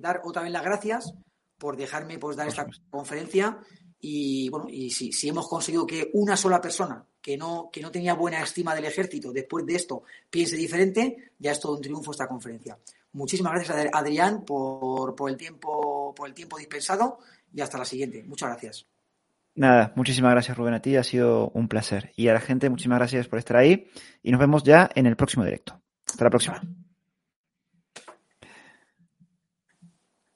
dar otra vez las gracias por dejarme pues dar esta conferencia y bueno, y si, si hemos conseguido que una sola persona que no, que no tenía buena estima del ejército después de esto piense diferente, ya es todo un triunfo esta conferencia. Muchísimas gracias, Adrián, por, por, el, tiempo, por el tiempo dispensado y hasta la siguiente. Muchas gracias. Nada, muchísimas gracias Rubén a ti, ha sido un placer. Y a la gente, muchísimas gracias por estar ahí y nos vemos ya en el próximo directo. Hasta la próxima.